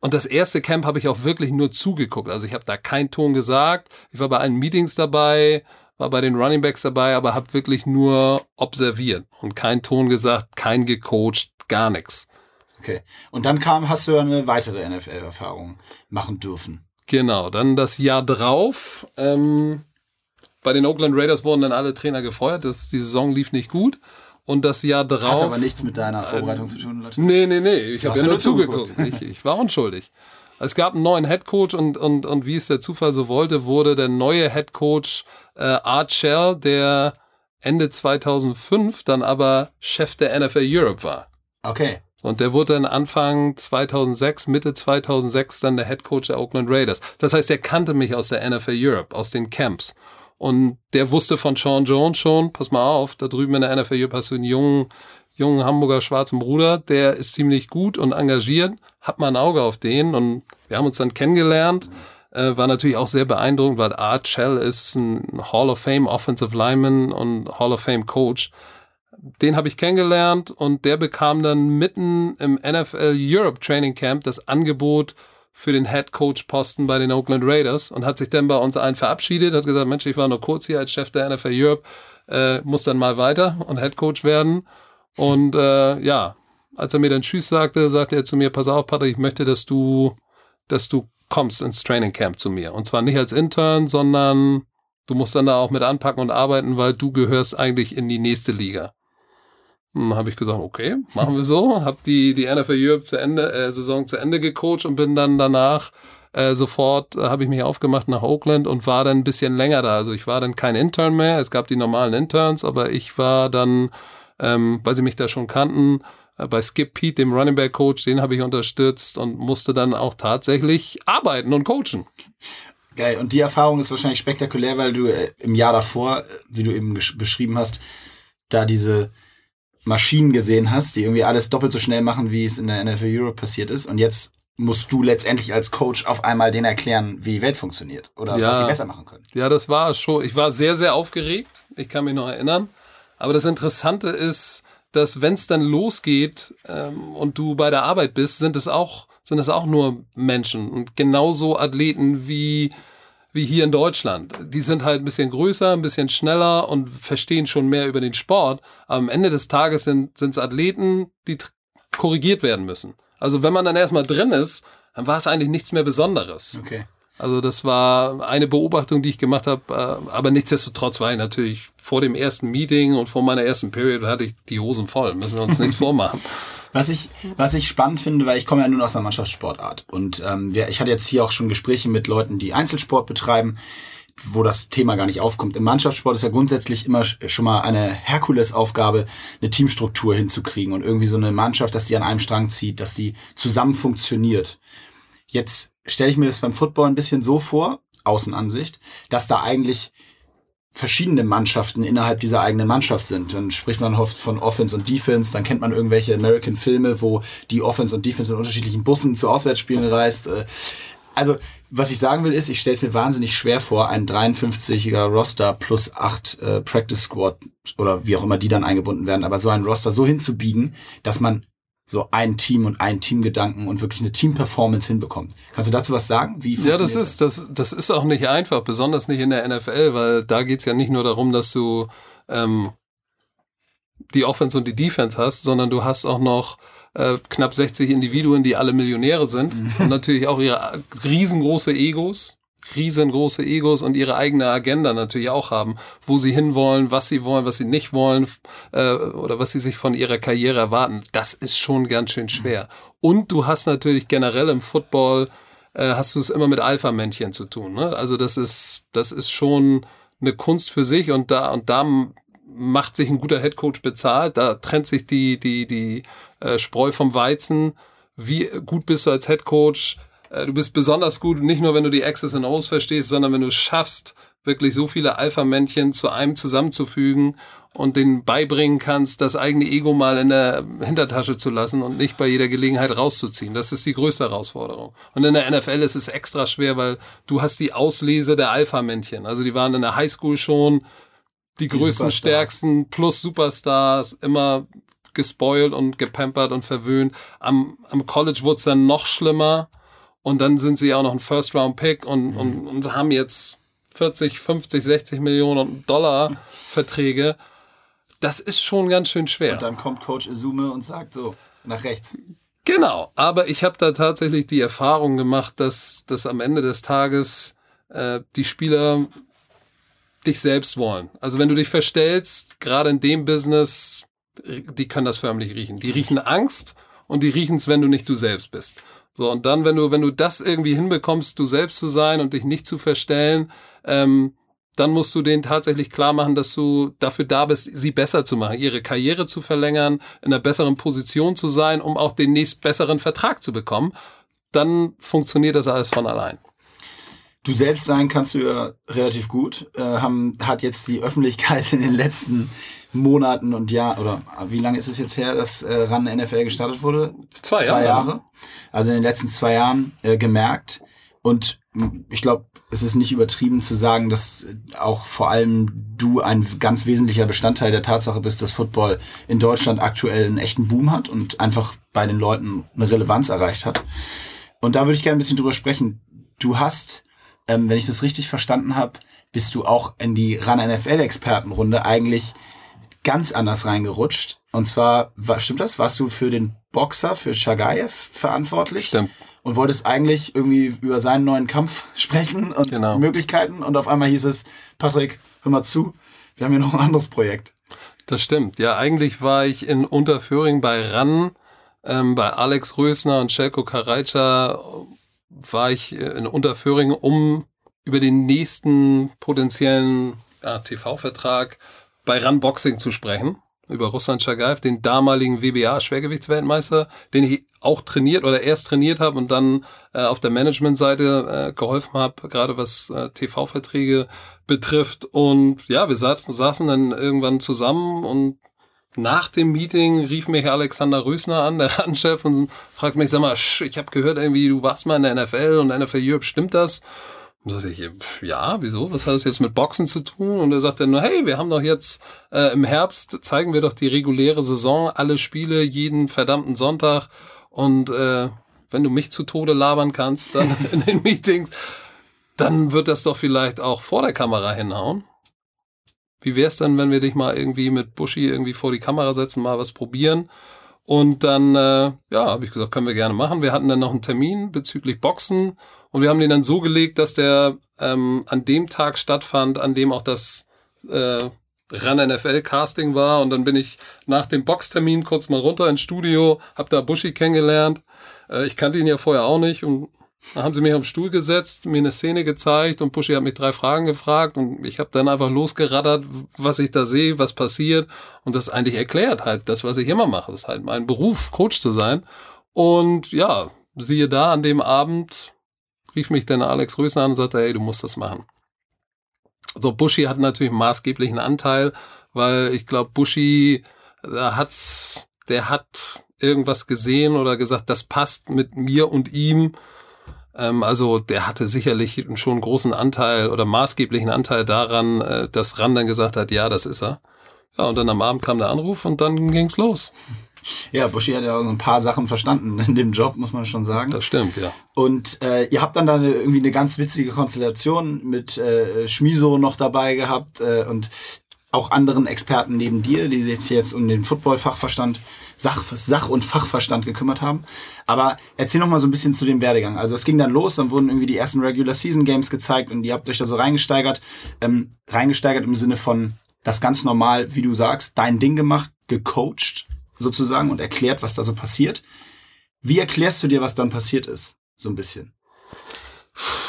[SPEAKER 5] und das erste Camp habe ich auch wirklich nur zugeguckt. Also ich habe da keinen Ton gesagt. Ich war bei allen Meetings dabei, war bei den Running Backs dabei, aber habe wirklich nur observiert und keinen Ton gesagt, kein gecoacht, gar nichts.
[SPEAKER 4] Okay. Und dann kam, hast du eine weitere NFL-Erfahrung machen dürfen.
[SPEAKER 5] Genau, dann das Jahr drauf. Ähm, bei den Oakland Raiders wurden dann alle Trainer gefeuert. Das, die Saison lief nicht gut. Und das Jahr drauf. Hat
[SPEAKER 4] aber nichts mit deiner Vorbereitung äh, zu tun,
[SPEAKER 5] Leute. Nee, nee, nee. Ich habe ja nur zugeguckt. ich, ich war unschuldig. Es gab einen neuen Headcoach und, und, und wie es der Zufall so wollte, wurde der neue Headcoach äh, Art Shell, der Ende 2005 dann aber Chef der NFL Europe war.
[SPEAKER 4] Okay.
[SPEAKER 5] Und der wurde dann Anfang 2006, Mitte 2006 dann der Headcoach der Oakland Raiders. Das heißt, er kannte mich aus der NFL Europe, aus den Camps. Und der wusste von Sean Jones schon, pass mal auf, da drüben in der NFL hast du einen jungen, jungen Hamburger schwarzen Bruder, der ist ziemlich gut und engagiert, hat mal ein Auge auf den und wir haben uns dann kennengelernt. Äh, war natürlich auch sehr beeindruckend, weil Art Shell ist ein Hall of Fame Offensive Lineman und Hall of Fame Coach. Den habe ich kennengelernt und der bekam dann mitten im NFL Europe Training Camp das Angebot, für den Head Coach Posten bei den Oakland Raiders und hat sich dann bei uns einen verabschiedet, hat gesagt, Mensch, ich war nur kurz hier als Chef der NFL Europe, äh, muss dann mal weiter und Head Coach werden. Und äh, ja, als er mir dann Tschüss sagte, sagte er zu mir, pass auf, Patrick, ich möchte, dass du, dass du kommst ins Training Camp zu mir. Und zwar nicht als Intern, sondern du musst dann da auch mit anpacken und arbeiten, weil du gehörst eigentlich in die nächste Liga. Dann habe ich gesagt, okay, machen wir so. [laughs] Habe die, die NFL Europe zu Ende, äh, Saison zu Ende gecoacht und bin dann danach äh, sofort, äh, habe ich mich aufgemacht nach Oakland und war dann ein bisschen länger da. Also ich war dann kein Intern mehr. Es gab die normalen Interns, aber ich war dann, ähm, weil sie mich da schon kannten, äh, bei Skip Pete, dem Running Back Coach, den habe ich unterstützt und musste dann auch tatsächlich arbeiten und coachen.
[SPEAKER 4] Geil. Und die Erfahrung ist wahrscheinlich spektakulär, weil du äh, im Jahr davor, wie du eben beschrieben hast, da diese Maschinen gesehen hast, die irgendwie alles doppelt so schnell machen, wie es in der NFL Europe passiert ist. Und jetzt musst du letztendlich als Coach auf einmal denen erklären, wie die Welt funktioniert oder ja, was sie besser machen können.
[SPEAKER 5] Ja, das war schon. Ich war sehr, sehr aufgeregt. Ich kann mich noch erinnern. Aber das Interessante ist, dass wenn es dann losgeht ähm, und du bei der Arbeit bist, sind es auch sind es auch nur Menschen und genauso Athleten wie wie hier in Deutschland. Die sind halt ein bisschen größer, ein bisschen schneller und verstehen schon mehr über den Sport. Aber am Ende des Tages sind es Athleten, die korrigiert werden müssen. Also wenn man dann erstmal drin ist, dann war es eigentlich nichts mehr Besonderes.
[SPEAKER 4] Okay.
[SPEAKER 5] Also das war eine Beobachtung, die ich gemacht habe, äh, aber nichtsdestotrotz war ich natürlich vor dem ersten Meeting und vor meiner ersten Period hatte ich die Hosen voll, müssen wir uns nichts [laughs] vormachen.
[SPEAKER 4] Was ich, was ich spannend finde, weil ich komme ja nun aus einer Mannschaftssportart und ähm, ich hatte jetzt hier auch schon Gespräche mit Leuten, die Einzelsport betreiben, wo das Thema gar nicht aufkommt. Im Mannschaftssport ist ja grundsätzlich immer schon mal eine Herkulesaufgabe, eine Teamstruktur hinzukriegen und irgendwie so eine Mannschaft, dass die an einem Strang zieht, dass sie zusammen funktioniert. Jetzt stelle ich mir das beim Football ein bisschen so vor, Außenansicht, dass da eigentlich verschiedene Mannschaften innerhalb dieser eigenen Mannschaft sind. Dann spricht man oft von Offense und Defense, dann kennt man irgendwelche American Filme, wo die Offense und Defense in unterschiedlichen Bussen zu Auswärtsspielen reist. Äh, also, was ich sagen will, ist, ich stelle es mir wahnsinnig schwer vor, ein 53er Roster plus acht äh, Practice Squad oder wie auch immer die dann eingebunden werden, aber so ein Roster so hinzubiegen, dass man so ein Team und ein Teamgedanken und wirklich eine Teamperformance hinbekommt. Kannst du dazu was sagen?
[SPEAKER 5] Wie ja, das ist, das, das ist auch nicht einfach, besonders nicht in der NFL, weil da geht's ja nicht nur darum, dass du ähm, die Offense und die Defense hast, sondern du hast auch noch äh, knapp 60 Individuen, die alle Millionäre sind mhm. und natürlich auch ihre riesengroße Egos riesengroße Egos und ihre eigene Agenda natürlich auch haben, wo sie hinwollen, was sie wollen, was sie nicht wollen äh, oder was sie sich von ihrer Karriere erwarten. Das ist schon ganz schön schwer. Und du hast natürlich generell im Football äh, hast du es immer mit Alpha-Männchen zu tun. Ne? Also das ist das ist schon eine Kunst für sich und da und da macht sich ein guter Headcoach bezahlt. Da trennt sich die die die äh, Spreu vom Weizen. Wie gut bist du als Headcoach? Äh, du bist besonders gut, nicht nur wenn du die X's und O's verstehst, sondern wenn du es schaffst, wirklich so viele Alpha-Männchen zu einem zusammenzufügen und denen beibringen kannst, das eigene Ego mal in der Hintertasche zu lassen und nicht bei jeder Gelegenheit rauszuziehen. Das ist die größte Herausforderung. Und in der NFL ist es extra schwer, weil du hast die Auslese der Alpha-Männchen. Also die waren in der Highschool schon die, die größten, Superstars. stärksten plus Superstars, immer gespoilt und gepampert und verwöhnt. Am, am College wurde es dann noch schlimmer Und dann sind sie auch noch ein First-Round-Pick und, mhm. und, und haben jetzt 40, 50, 60 Millionen Dollar Verträge. Das ist schon ganz schön schwer.
[SPEAKER 4] Und dann kommt Coach Izume und sagt so, nach rechts.
[SPEAKER 5] Genau, aber ich habe da tatsächlich die Erfahrung gemacht, dass, dass am Ende des Tages äh, die Spieler dich selbst wollen. Also wenn du dich verstellst, gerade in dem Business, die können das förmlich riechen. Die riechen Angst und die riechen es, wenn du nicht du selbst bist. So, und dann, wenn du, wenn du das irgendwie hinbekommst, du selbst zu sein und dich nicht zu verstellen, ähm, dann musst du denen tatsächlich klar machen, dass du dafür da bist, sie besser zu machen, ihre Karriere zu verlängern, in einer besseren Position zu sein, um auch den nächst besseren Vertrag zu bekommen. Dann funktioniert das alles von allein.
[SPEAKER 4] Du selbst sein kannst du ja relativ gut. Äh, haben, hat jetzt die Öffentlichkeit in den letzten Monaten und Jahren, oder wie lange ist es jetzt her, dass äh, RAN NFL gestartet wurde?
[SPEAKER 5] Zwei, zwei Jahre.
[SPEAKER 4] Jahre. Also in den letzten zwei Jahren äh, gemerkt. Und ich glaube, es ist nicht übertrieben zu sagen, dass auch vor allem du ein ganz wesentlicher Bestandteil der Tatsache bist, dass Football in Deutschland aktuell einen echten Boom hat und einfach bei den Leuten eine Relevanz erreicht hat. Und da würde ich gerne ein bisschen drüber sprechen. Du hast ähm, wenn ich das richtig verstanden habe, bist du auch in die RAN NFL-Expertenrunde eigentlich ganz anders reingerutscht. Und zwar, war, stimmt das? Warst du für den Boxer, für Chagayev verantwortlich?
[SPEAKER 5] Stimmt.
[SPEAKER 4] Und wolltest eigentlich irgendwie über seinen neuen Kampf [laughs] sprechen und genau. Möglichkeiten. Und auf einmal hieß es, Patrick, hör mal zu, wir haben hier noch ein anderes Projekt.
[SPEAKER 5] Das stimmt. Ja, eigentlich war ich in Unterföhring bei RAN, ähm, bei Alex Rösner und Shelko Karajca war ich äh, in Unterföhring, um über den nächsten potenziellen ja, TV-Vertrag bei Run Boxing zu sprechen. Über Russland Chagaev, den damaligen WBA-Schwergewichtsweltmeister, den ich auch trainiert oder erst trainiert habe und dann äh, auf der Managementseite äh, geholfen habe, gerade was äh, TV-Verträge betrifft. Und ja, wir saßen, saßen dann irgendwann zusammen und nach dem Meeting rief mich Alexander Rösner an, der [laughs] Randchef, und fragt mich, sag mal, ich habe gehört, irgendwie, du warst mal in der NFL und NFL Europe, stimmt das? Und sagte ich, ja, wieso? Was hat das jetzt mit Boxen zu tun? Und er sagte nur, hey, wir haben doch jetzt äh, im Herbst, zeigen wir doch die reguläre Saison, alle Spiele, jeden verdammten Sonntag. Und äh, wenn du mich zu Tode labern kannst, dann [laughs] in den Meetings, dann wird das doch vielleicht auch vor der Kamera hinhauen. Wie wäre es dann, wenn wir dich mal irgendwie mit Buschi irgendwie vor die Kamera setzen, mal was probieren? Und dann, äh, ja, habe ich gesagt, können wir gerne machen. Wir hatten dann noch einen Termin bezüglich Boxen und wir haben den dann so gelegt, dass der ähm, an dem Tag stattfand, an dem auch das äh, Run NFL Casting war. Und dann bin ich nach dem Boxtermin kurz mal runter ins Studio, hab da Buschi kennengelernt. Äh, ich kannte ihn ja vorher auch nicht und dann haben sie mich auf den Stuhl gesetzt, mir eine Szene gezeigt und Pushy hat mich drei Fragen gefragt und ich habe dann einfach losgeraddert, was ich da sehe, was passiert und das eigentlich erklärt halt, das, was ich immer mache. Das ist halt mein Beruf, Coach zu sein. Und ja, siehe da, an dem Abend rief mich dann Alex Rösner an und sagte, hey, du musst das machen. So, Bushy hat natürlich einen maßgeblichen Anteil, weil ich glaube, da hat's, der hat irgendwas gesehen oder gesagt, das passt mit mir und ihm also der hatte sicherlich schon einen großen Anteil oder maßgeblichen Anteil daran, äh, dass Ran dann gesagt hat, ja, das ist er. Ja, und dann am Abend kam der Anruf und dann ging's los.
[SPEAKER 4] Ja, Buschi hat ja auch ein paar Sachen verstanden in dem Job, muss man schon sagen.
[SPEAKER 5] Das stimmt, ja.
[SPEAKER 4] Und äh, ihr habt dann da irgendwie eine ganz witzige Konstellation mit äh, Schmiso noch dabei gehabt äh, und auch anderen Experten neben dir, die sich jetzt, jetzt um den Football-Fachverstand Sach, Sach und Fachverstand gekümmert haben. Aber erzähl noch mal so ein bisschen zu dem Werdegang. Also es ging dann los, dann wurden irgendwie die ersten Regular Season Games gezeigt und ihr habt euch da so reingesteigert. Ähm, reingesteigert im Sinne von das ganz normal, wie du sagst, dein Ding gemacht, gecoacht sozusagen und erklärt, was da so passiert. Wie erklärst du dir, was dann passiert ist? So ein bisschen.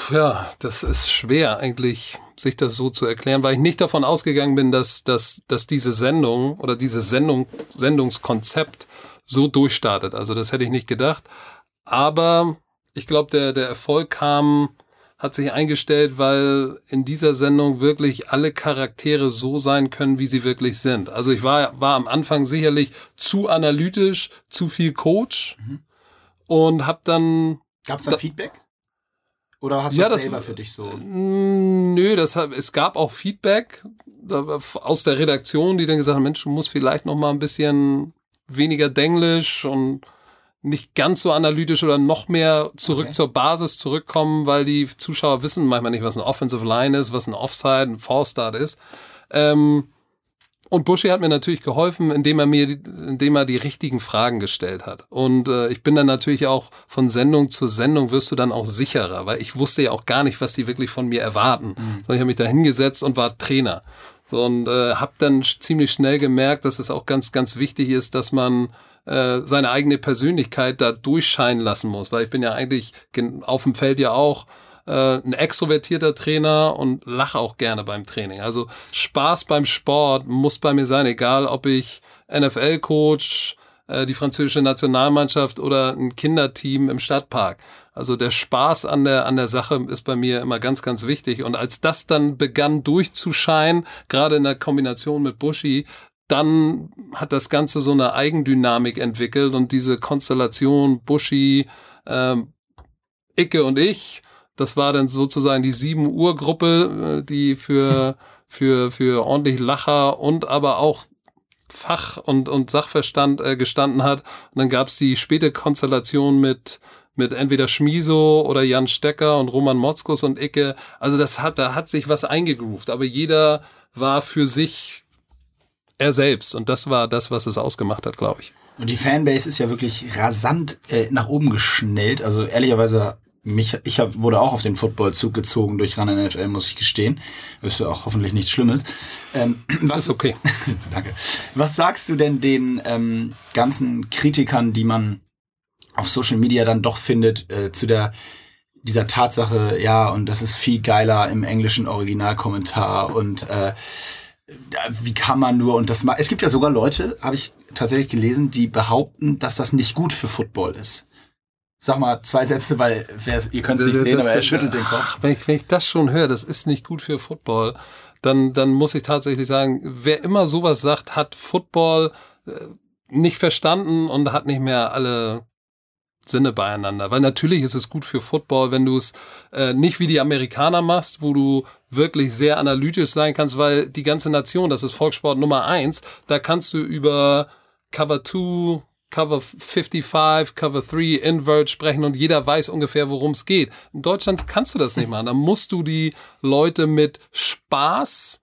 [SPEAKER 5] Ja, das ist schwer eigentlich, sich das so zu erklären, weil ich nicht davon ausgegangen bin, dass, dass, dass diese Sendung oder dieses Sendung, Sendungskonzept so durchstartet. Also das hätte ich nicht gedacht. Aber ich glaube, der, der Erfolg kam, hat sich eingestellt, weil in dieser Sendung wirklich alle Charaktere so sein können, wie sie wirklich sind. Also ich war, war am Anfang sicherlich zu analytisch, zu viel Coach mhm. und habe dann...
[SPEAKER 4] Gab es da Feedback? Oder hast du ja, das selber für dich so?
[SPEAKER 5] Mm, nö, das, es gab auch Feedback aus der Redaktion, die dann gesagt haben, Mensch, du musst vielleicht noch mal ein bisschen weniger Denglisch und nicht ganz so analytisch oder noch mehr zurück
[SPEAKER 4] Okay.
[SPEAKER 5] zur Basis zurückkommen, weil die Zuschauer wissen manchmal nicht, was eine Offensive Line ist, was ein Offside, ein Fallstart ist. Ähm, und Buschi hat mir natürlich geholfen, indem er mir, indem er die richtigen Fragen gestellt hat. Und äh, ich bin dann natürlich auch von Sendung zu Sendung wirst du dann auch sicherer, weil ich wusste ja auch gar nicht, was die wirklich von mir erwarten. Sondern ich habe mich da hingesetzt und war Trainer. So, und äh, habe dann ziemlich schnell gemerkt, dass es auch ganz, ganz wichtig ist, dass man äh, seine eigene Persönlichkeit da durchscheinen lassen muss. Weil ich bin ja eigentlich gen- auf dem Feld ja auch äh, ein extrovertierter Trainer und lache auch gerne beim Training. Also Spaß beim Sport muss bei mir sein, egal ob ich NFL-Coach, äh, die französische Nationalmannschaft oder ein Kinderteam im Stadtpark. Also der Spaß an der, an der Sache ist bei mir immer ganz, ganz wichtig. Und als das dann begann durchzuscheinen, gerade in der Kombination mit Buschi, dann hat das Ganze so eine Eigendynamik entwickelt und diese Konstellation Buschi, ähm, Icke und ich, das war dann sozusagen die 7 Uhr Gruppe, äh, die für, [laughs] für, für ordentlich Lacher und aber auch Fach und, und Sachverstand äh, gestanden hat. Und dann gab's die späte Konstellation mit, mit entweder Schmiso oder Jan Stecker und Roman Motzkus und Icke. Also das hat, da hat sich was eingegroovt, aber jeder war für sich er selbst. Und das war das, was es ausgemacht hat, glaube ich.
[SPEAKER 4] Und die Fanbase ist ja wirklich rasant äh, nach oben geschnellt. Also ehrlicherweise, mich, ich hab, wurde auch auf den Footballzug gezogen durch Run NFL, muss ich gestehen. Das ist ja auch hoffentlich nichts Schlimmes. Ähm, was,
[SPEAKER 5] Ist okay. [laughs]
[SPEAKER 4] Danke. Was sagst du denn den ähm, ganzen Kritikern, die man auf Social Media dann doch findet, äh, zu der dieser Tatsache, ja, und das ist viel geiler im englischen Originalkommentar und äh, wie kann man nur und das mal. Es gibt ja sogar Leute, habe ich tatsächlich gelesen, die behaupten, dass das nicht gut für Football ist. Sag mal zwei Sätze, weil ihr könnt es nicht sehen, aber er schüttelt den Kopf.
[SPEAKER 5] Wenn, ich, wenn ich das schon höre, das ist nicht gut für Football, dann, dann muss ich tatsächlich sagen, wer immer sowas sagt, hat Football äh, nicht verstanden und hat nicht mehr alle Sinne beieinander. Weil natürlich ist es gut für Football, wenn du es äh, nicht wie die Amerikaner machst, wo du wirklich sehr analytisch sein kannst, weil die ganze Nation, das ist Volkssport Nummer eins, da kannst du über Cover 2, Cover 55, Cover 3, Invert sprechen und jeder weiß ungefähr, worum es geht. In Deutschland kannst du das nicht machen. Da musst du die Leute mit Spaß,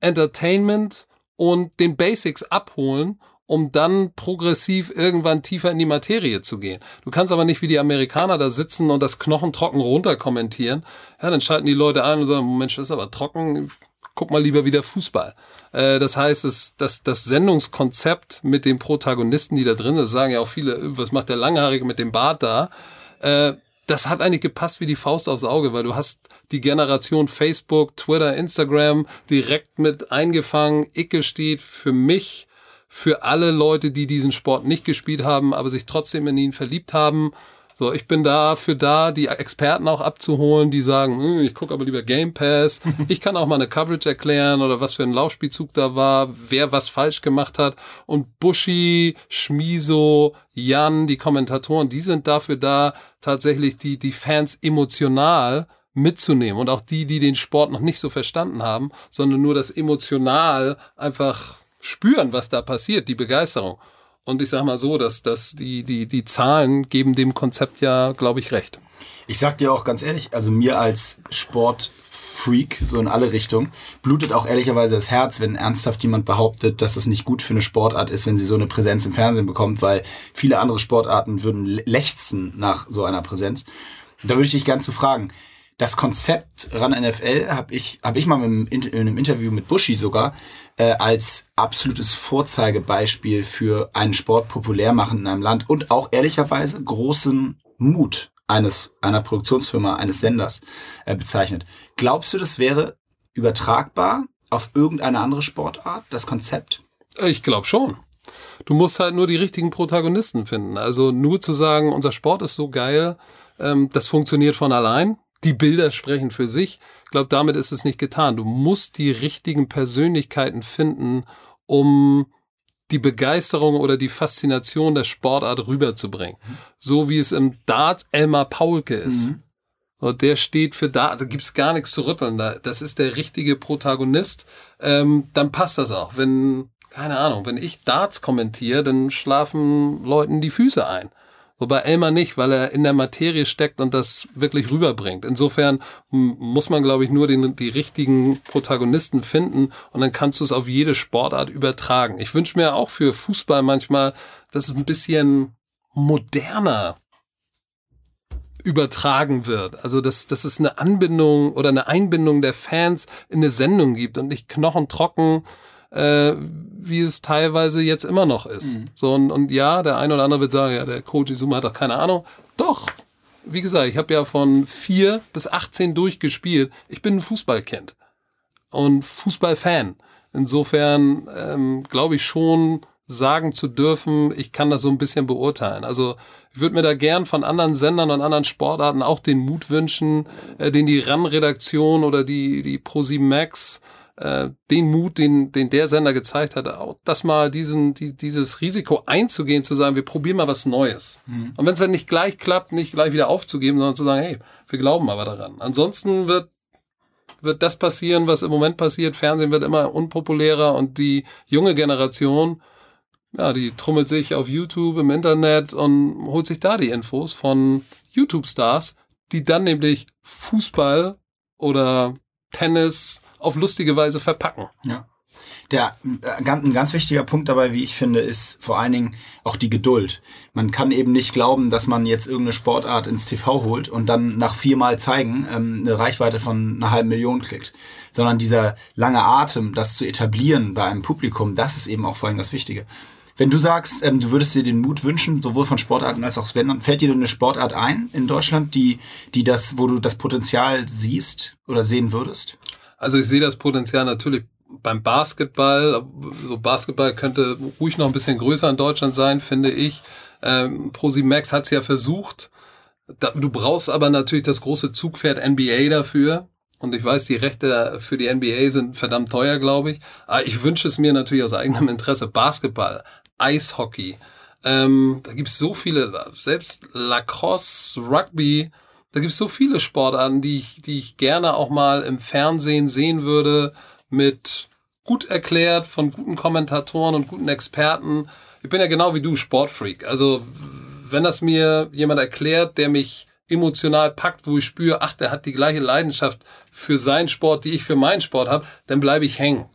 [SPEAKER 5] Entertainment und den Basics abholen, um dann progressiv irgendwann tiefer in die Materie zu gehen. Du kannst aber nicht wie die Amerikaner da sitzen und das knochentrocken runter kommentieren. Ja, dann schalten die Leute ein und sagen, Mensch, das ist aber trocken, guck mal lieber wieder Fußball. Äh, das heißt, es, das, das Sendungskonzept mit den Protagonisten, die da drin sind, sagen ja auch viele, was macht der Langhaarige mit dem Bart da? Äh, das hat eigentlich gepasst wie die Faust aufs Auge, weil du hast die Generation Facebook, Twitter, Instagram direkt mit eingefangen. Icke steht für mich, für alle Leute, die diesen Sport nicht gespielt haben, aber sich trotzdem in ihn verliebt haben. So, ich bin dafür da, die Experten auch abzuholen, die sagen, hm, ich gucke aber lieber Game Pass. [laughs] Ich kann auch mal eine Coverage erklären oder was für ein Laufspielzug da war, wer was falsch gemacht hat. Und Buschi, Schmiso, Jan, die Kommentatoren, die sind dafür da, tatsächlich die, die Fans emotional mitzunehmen. Und auch die, die den Sport noch nicht so verstanden haben, sondern nur das emotional einfach spüren, was da passiert, die Begeisterung. Und ich sag mal so, dass, dass die, die, die Zahlen geben dem Konzept ja, glaube ich, recht.
[SPEAKER 4] Ich sag dir auch ganz ehrlich, also mir als Sportfreak, so in alle Richtungen, blutet auch ehrlicherweise das Herz, wenn ernsthaft jemand behauptet, dass es nicht gut für eine Sportart ist, wenn sie so eine Präsenz im Fernsehen bekommt, weil viele andere Sportarten würden lechzen nach so einer Präsenz. Da würde ich dich gern zu fragen. Das Konzept Run NFL habe ich, hab ich mal In- in einem Interview mit Buschi sogar äh, als absolutes Vorzeigebeispiel für einen Sport populär machen in einem Land und auch ehrlicherweise großen Mut eines einer Produktionsfirma, eines Senders äh, bezeichnet. Glaubst du, das wäre übertragbar auf irgendeine andere Sportart, das Konzept?
[SPEAKER 5] Ich glaube schon. Du musst halt nur die richtigen Protagonisten finden. Also nur zu sagen, unser Sport ist so geil, ähm, das funktioniert von allein. Die Bilder sprechen für sich. Ich glaube, damit ist es nicht getan. Du musst die richtigen Persönlichkeiten finden, um die Begeisterung oder die Faszination der Sportart rüberzubringen. So wie es im Darts Elmar Paulke ist. Und der steht für da, da gibt's gar nichts zu rütteln. Da, das ist der richtige Protagonist. Ähm, dann passt das auch. Wenn, keine Ahnung, wenn ich Darts kommentiere, dann schlafen Leuten die Füße ein. Wobei Elmar nicht, weil er in der Materie steckt und das wirklich rüberbringt. Insofern muss man, glaube ich, nur den, die richtigen Protagonisten finden und dann kannst du es auf jede Sportart übertragen. Ich wünsche mir auch für Fußball manchmal, dass es ein bisschen moderner übertragen wird. Also dass, dass es eine Anbindung oder eine Einbindung der Fans in eine Sendung gibt und nicht knochentrocken, äh, wie es teilweise jetzt immer noch ist. Mhm. So und, und ja, der eine oder andere wird sagen, ja, der Coach Izuma hat doch keine Ahnung. Doch, wie gesagt, ich habe ja von vier bis 18 durchgespielt. Ich bin ein Fußballkind und Fußballfan. Insofern ähm, glaube ich schon, sagen zu dürfen, ich kann das so ein bisschen beurteilen. Also ich würde mir da gern von anderen Sendern und anderen Sportarten auch den Mut wünschen, äh, den die RAN-Redaktion oder die, die ProSieben Max, äh, den Mut, den, den der Sender gezeigt hat, auch das mal diesen, die, dieses Risiko einzugehen, zu sagen, wir probieren mal was Neues. Mhm. Und wenn es dann nicht gleich klappt, nicht gleich wieder aufzugeben, sondern zu sagen, hey, wir glauben aber daran. Ansonsten wird wird das passieren, was im Moment passiert. Fernsehen wird immer unpopulärer und die junge Generation ja, die trommelt sich auf YouTube im Internet und holt sich da die Infos von YouTube-Stars, die dann nämlich Fußball oder Tennis auf lustige Weise verpacken.
[SPEAKER 4] Ja. Der, äh, ein ganz wichtiger Punkt dabei, wie ich finde, ist vor allen Dingen auch die Geduld. Man kann eben nicht glauben, dass man jetzt irgendeine Sportart ins TV holt und dann nach viermal zeigen ähm, eine Reichweite von einer halben Million kriegt. Sondern dieser lange Atem, das zu etablieren bei einem Publikum, das ist eben auch vor allem das Wichtige. Wenn du sagst, ähm, du würdest dir den Mut wünschen, sowohl von Sportarten als auch Sendern, fällt dir eine Sportart ein in Deutschland, die, die das, wo du das Potenzial siehst oder sehen würdest?
[SPEAKER 5] Also ich sehe das Potenzial natürlich beim Basketball. So Basketball könnte ruhig noch ein bisschen größer in Deutschland sein, finde ich. Ähm, ProSimax hat es ja versucht. Da, du brauchst aber natürlich das große Zugpferd NBA dafür. Und ich weiß, die Rechte für die NBA sind verdammt teuer, glaube ich. Aber ich wünsche es mir natürlich aus eigenem Interesse. Basketball, Eishockey. Ähm, da gibt es so viele, selbst Lacrosse, Rugby, da gibt es so viele Sportarten, die ich, die ich gerne auch mal im Fernsehen sehen würde, mit gut erklärt von guten Kommentatoren und guten Experten. Ich bin ja genau wie du Sportfreak. Also wenn das mir jemand erklärt, der mich emotional packt, wo ich spüre, ach, der hat die gleiche Leidenschaft für seinen Sport, die ich für meinen Sport habe, dann bleibe ich hängen.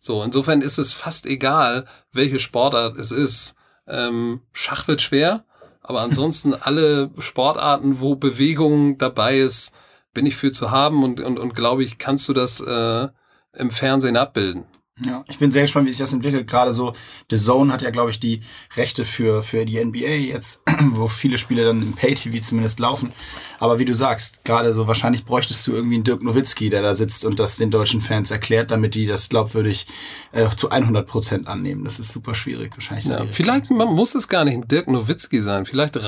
[SPEAKER 5] So, insofern ist es fast egal, welche Sportart es ist. Ähm, Schach wird schwer, aber ansonsten alle Sportarten, wo Bewegung dabei ist, bin ich für zu haben und, und, und glaube ich, kannst du das äh, im Fernsehen abbilden.
[SPEAKER 4] Ja, ich bin sehr gespannt, wie sich das entwickelt. Gerade so, The Zone hat ja, glaube ich, die Rechte für, für die NBA jetzt, [clears throat] wo viele Spiele dann im Pay-TV zumindest laufen. Aber wie du sagst, gerade so, wahrscheinlich bräuchtest du irgendwie einen Dirk Nowitzki, der da sitzt und das den deutschen Fans erklärt, damit die das glaubwürdig äh, zu 100 Prozent annehmen. Das ist super schwierig, wahrscheinlich.
[SPEAKER 5] Ja, vielleicht man muss es gar nicht ein Dirk Nowitzki sein. Vielleicht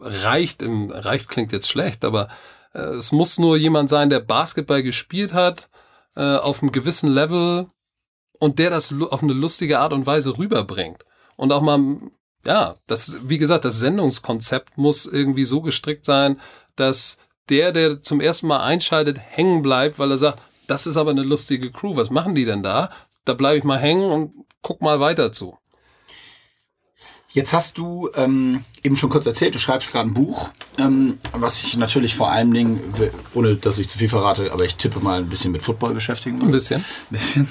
[SPEAKER 5] reicht, im, reicht klingt jetzt schlecht, aber äh, es muss nur jemand sein, der Basketball gespielt hat, äh, auf einem gewissen Level, und der das auf eine lustige Art und Weise rüberbringt. Und auch mal, ja, das, wie gesagt, das Sendungskonzept muss irgendwie so gestrickt sein, dass der, der zum ersten Mal einschaltet, hängen bleibt, weil er sagt, das ist aber eine lustige Crew, was machen die denn da? Da bleibe ich mal hängen und guck mal weiter zu.
[SPEAKER 4] Jetzt hast du ähm, eben schon kurz erzählt, du schreibst gerade ein Buch, ähm, was ich natürlich vor allen Dingen, ohne dass ich zu viel verrate, aber ich tippe mal ein bisschen mit Football beschäftigen.
[SPEAKER 5] Ein bisschen.
[SPEAKER 4] Ein bisschen.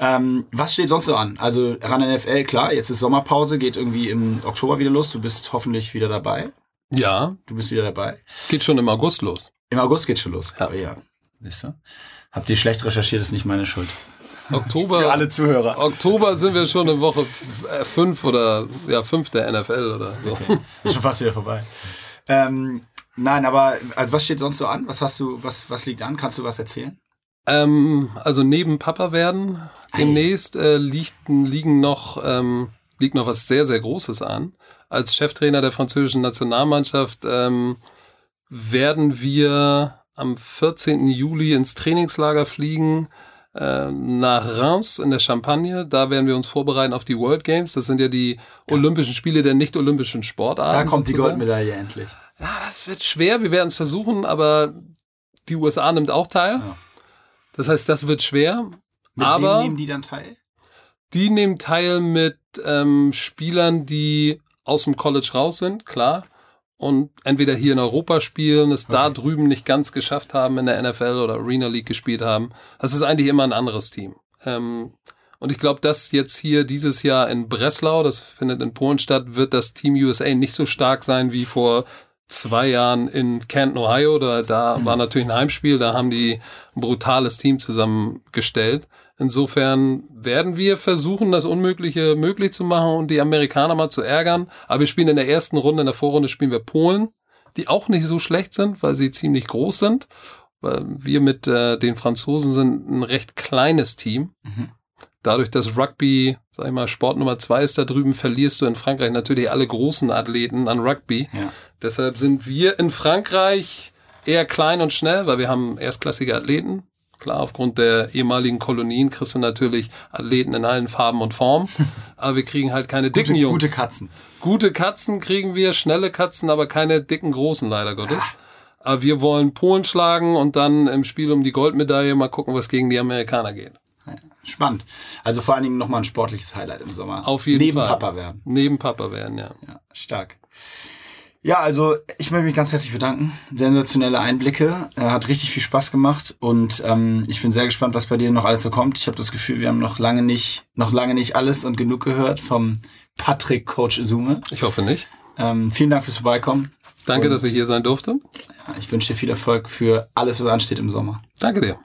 [SPEAKER 4] Ähm, was steht sonst so an? Also ran NFL, klar, jetzt ist Sommerpause, geht irgendwie im Oktober wieder los. Du bist hoffentlich wieder dabei.
[SPEAKER 5] Ja.
[SPEAKER 4] Du bist wieder dabei.
[SPEAKER 5] Geht schon im August los.
[SPEAKER 4] Im August geht schon los. Ja. Oh, ja. Siehst du? Habt ihr schlecht recherchiert, ist nicht meine Schuld.
[SPEAKER 5] Oktober. [laughs]
[SPEAKER 4] Für alle Zuhörer.
[SPEAKER 5] Oktober sind wir schon in Woche 5 oder ja, 5 der NFL oder so. Okay.
[SPEAKER 4] Ist schon fast wieder vorbei. Ähm, nein, aber also was steht sonst so an? Was hast du, was, was liegt an? Kannst du was erzählen?
[SPEAKER 5] Ähm, also neben Papa werden demnächst äh, liegt, liegen noch, ähm, liegt noch was sehr, sehr Großes an. Als Cheftrainer der französischen Nationalmannschaft ähm, werden wir am 14. Juli ins Trainingslager fliegen äh, nach Reims in der Champagne. Da werden wir uns vorbereiten auf die World Games. Das sind ja die ja. Olympischen Spiele der nicht-olympischen Sportarten.
[SPEAKER 4] Da kommt sozusagen. die Goldmedaille endlich.
[SPEAKER 5] Ja, das wird schwer. Wir werden es versuchen, aber die USA nimmt auch teil. Ja. Das heißt, das wird schwer.
[SPEAKER 4] Mit
[SPEAKER 5] aber
[SPEAKER 4] wem nehmen die dann teil?
[SPEAKER 5] Die nehmen teil mit ähm, Spielern, die aus dem College raus sind, klar, und entweder hier in Europa spielen, es okay. da drüben nicht ganz geschafft haben in der NFL oder Arena League gespielt haben. Das ist eigentlich immer ein anderes Team. Ähm, und ich glaube, dass jetzt hier dieses Jahr in Breslau, das findet in Polen statt, wird das Team USA nicht so stark sein wie vor zwei Jahren in Canton, Ohio. Da, da mhm. war natürlich ein Heimspiel, da haben die ein brutales Team zusammengestellt. Insofern werden wir versuchen, das Unmögliche möglich zu machen und die Amerikaner mal zu ärgern. Aber wir spielen in der ersten Runde, in der Vorrunde spielen wir Polen, die auch nicht so schlecht sind, weil sie ziemlich groß sind. Weil wir mit äh, den Franzosen sind ein recht kleines Team. Mhm dadurch, dass Rugby, sag ich mal, Sport Nummer zwei ist da drüben, verlierst du in Frankreich natürlich alle großen Athleten an Rugby. Ja. Deshalb sind wir in Frankreich eher klein und schnell, weil wir haben erstklassige Athleten. Klar, aufgrund der ehemaligen Kolonien kriegst du natürlich Athleten in allen Farben und Formen. [laughs] Aber wir kriegen halt keine dicken
[SPEAKER 4] gute,
[SPEAKER 5] Jungs.
[SPEAKER 4] Gute Katzen.
[SPEAKER 5] Gute Katzen kriegen wir, schnelle Katzen, aber keine dicken großen, leider Gottes. Aber wir wollen Polen schlagen und dann im Spiel um die Goldmedaille mal gucken, was gegen die Amerikaner geht.
[SPEAKER 4] Spannend. Also vor allen Dingen nochmal ein sportliches Highlight im Sommer.
[SPEAKER 5] Auf jeden
[SPEAKER 4] Neben
[SPEAKER 5] Fall.
[SPEAKER 4] Neben Papa werden.
[SPEAKER 5] Neben Papa werden, ja.
[SPEAKER 4] Ja, stark. Ja, also ich möchte mich ganz herzlich bedanken. Sensationelle Einblicke. Er hat richtig viel Spaß gemacht und ähm, ich bin sehr gespannt, was bei dir noch alles so kommt. Ich habe das Gefühl, wir haben noch lange nicht, noch lange nicht alles und genug gehört vom Patrick Coach Sume.
[SPEAKER 5] Ich hoffe nicht.
[SPEAKER 4] Ähm, vielen Dank fürs Vorbeikommen.
[SPEAKER 5] Danke, und, dass ich hier sein durfte.
[SPEAKER 4] Ja, ich wünsche dir viel Erfolg für alles, was ansteht im Sommer.
[SPEAKER 5] Danke dir.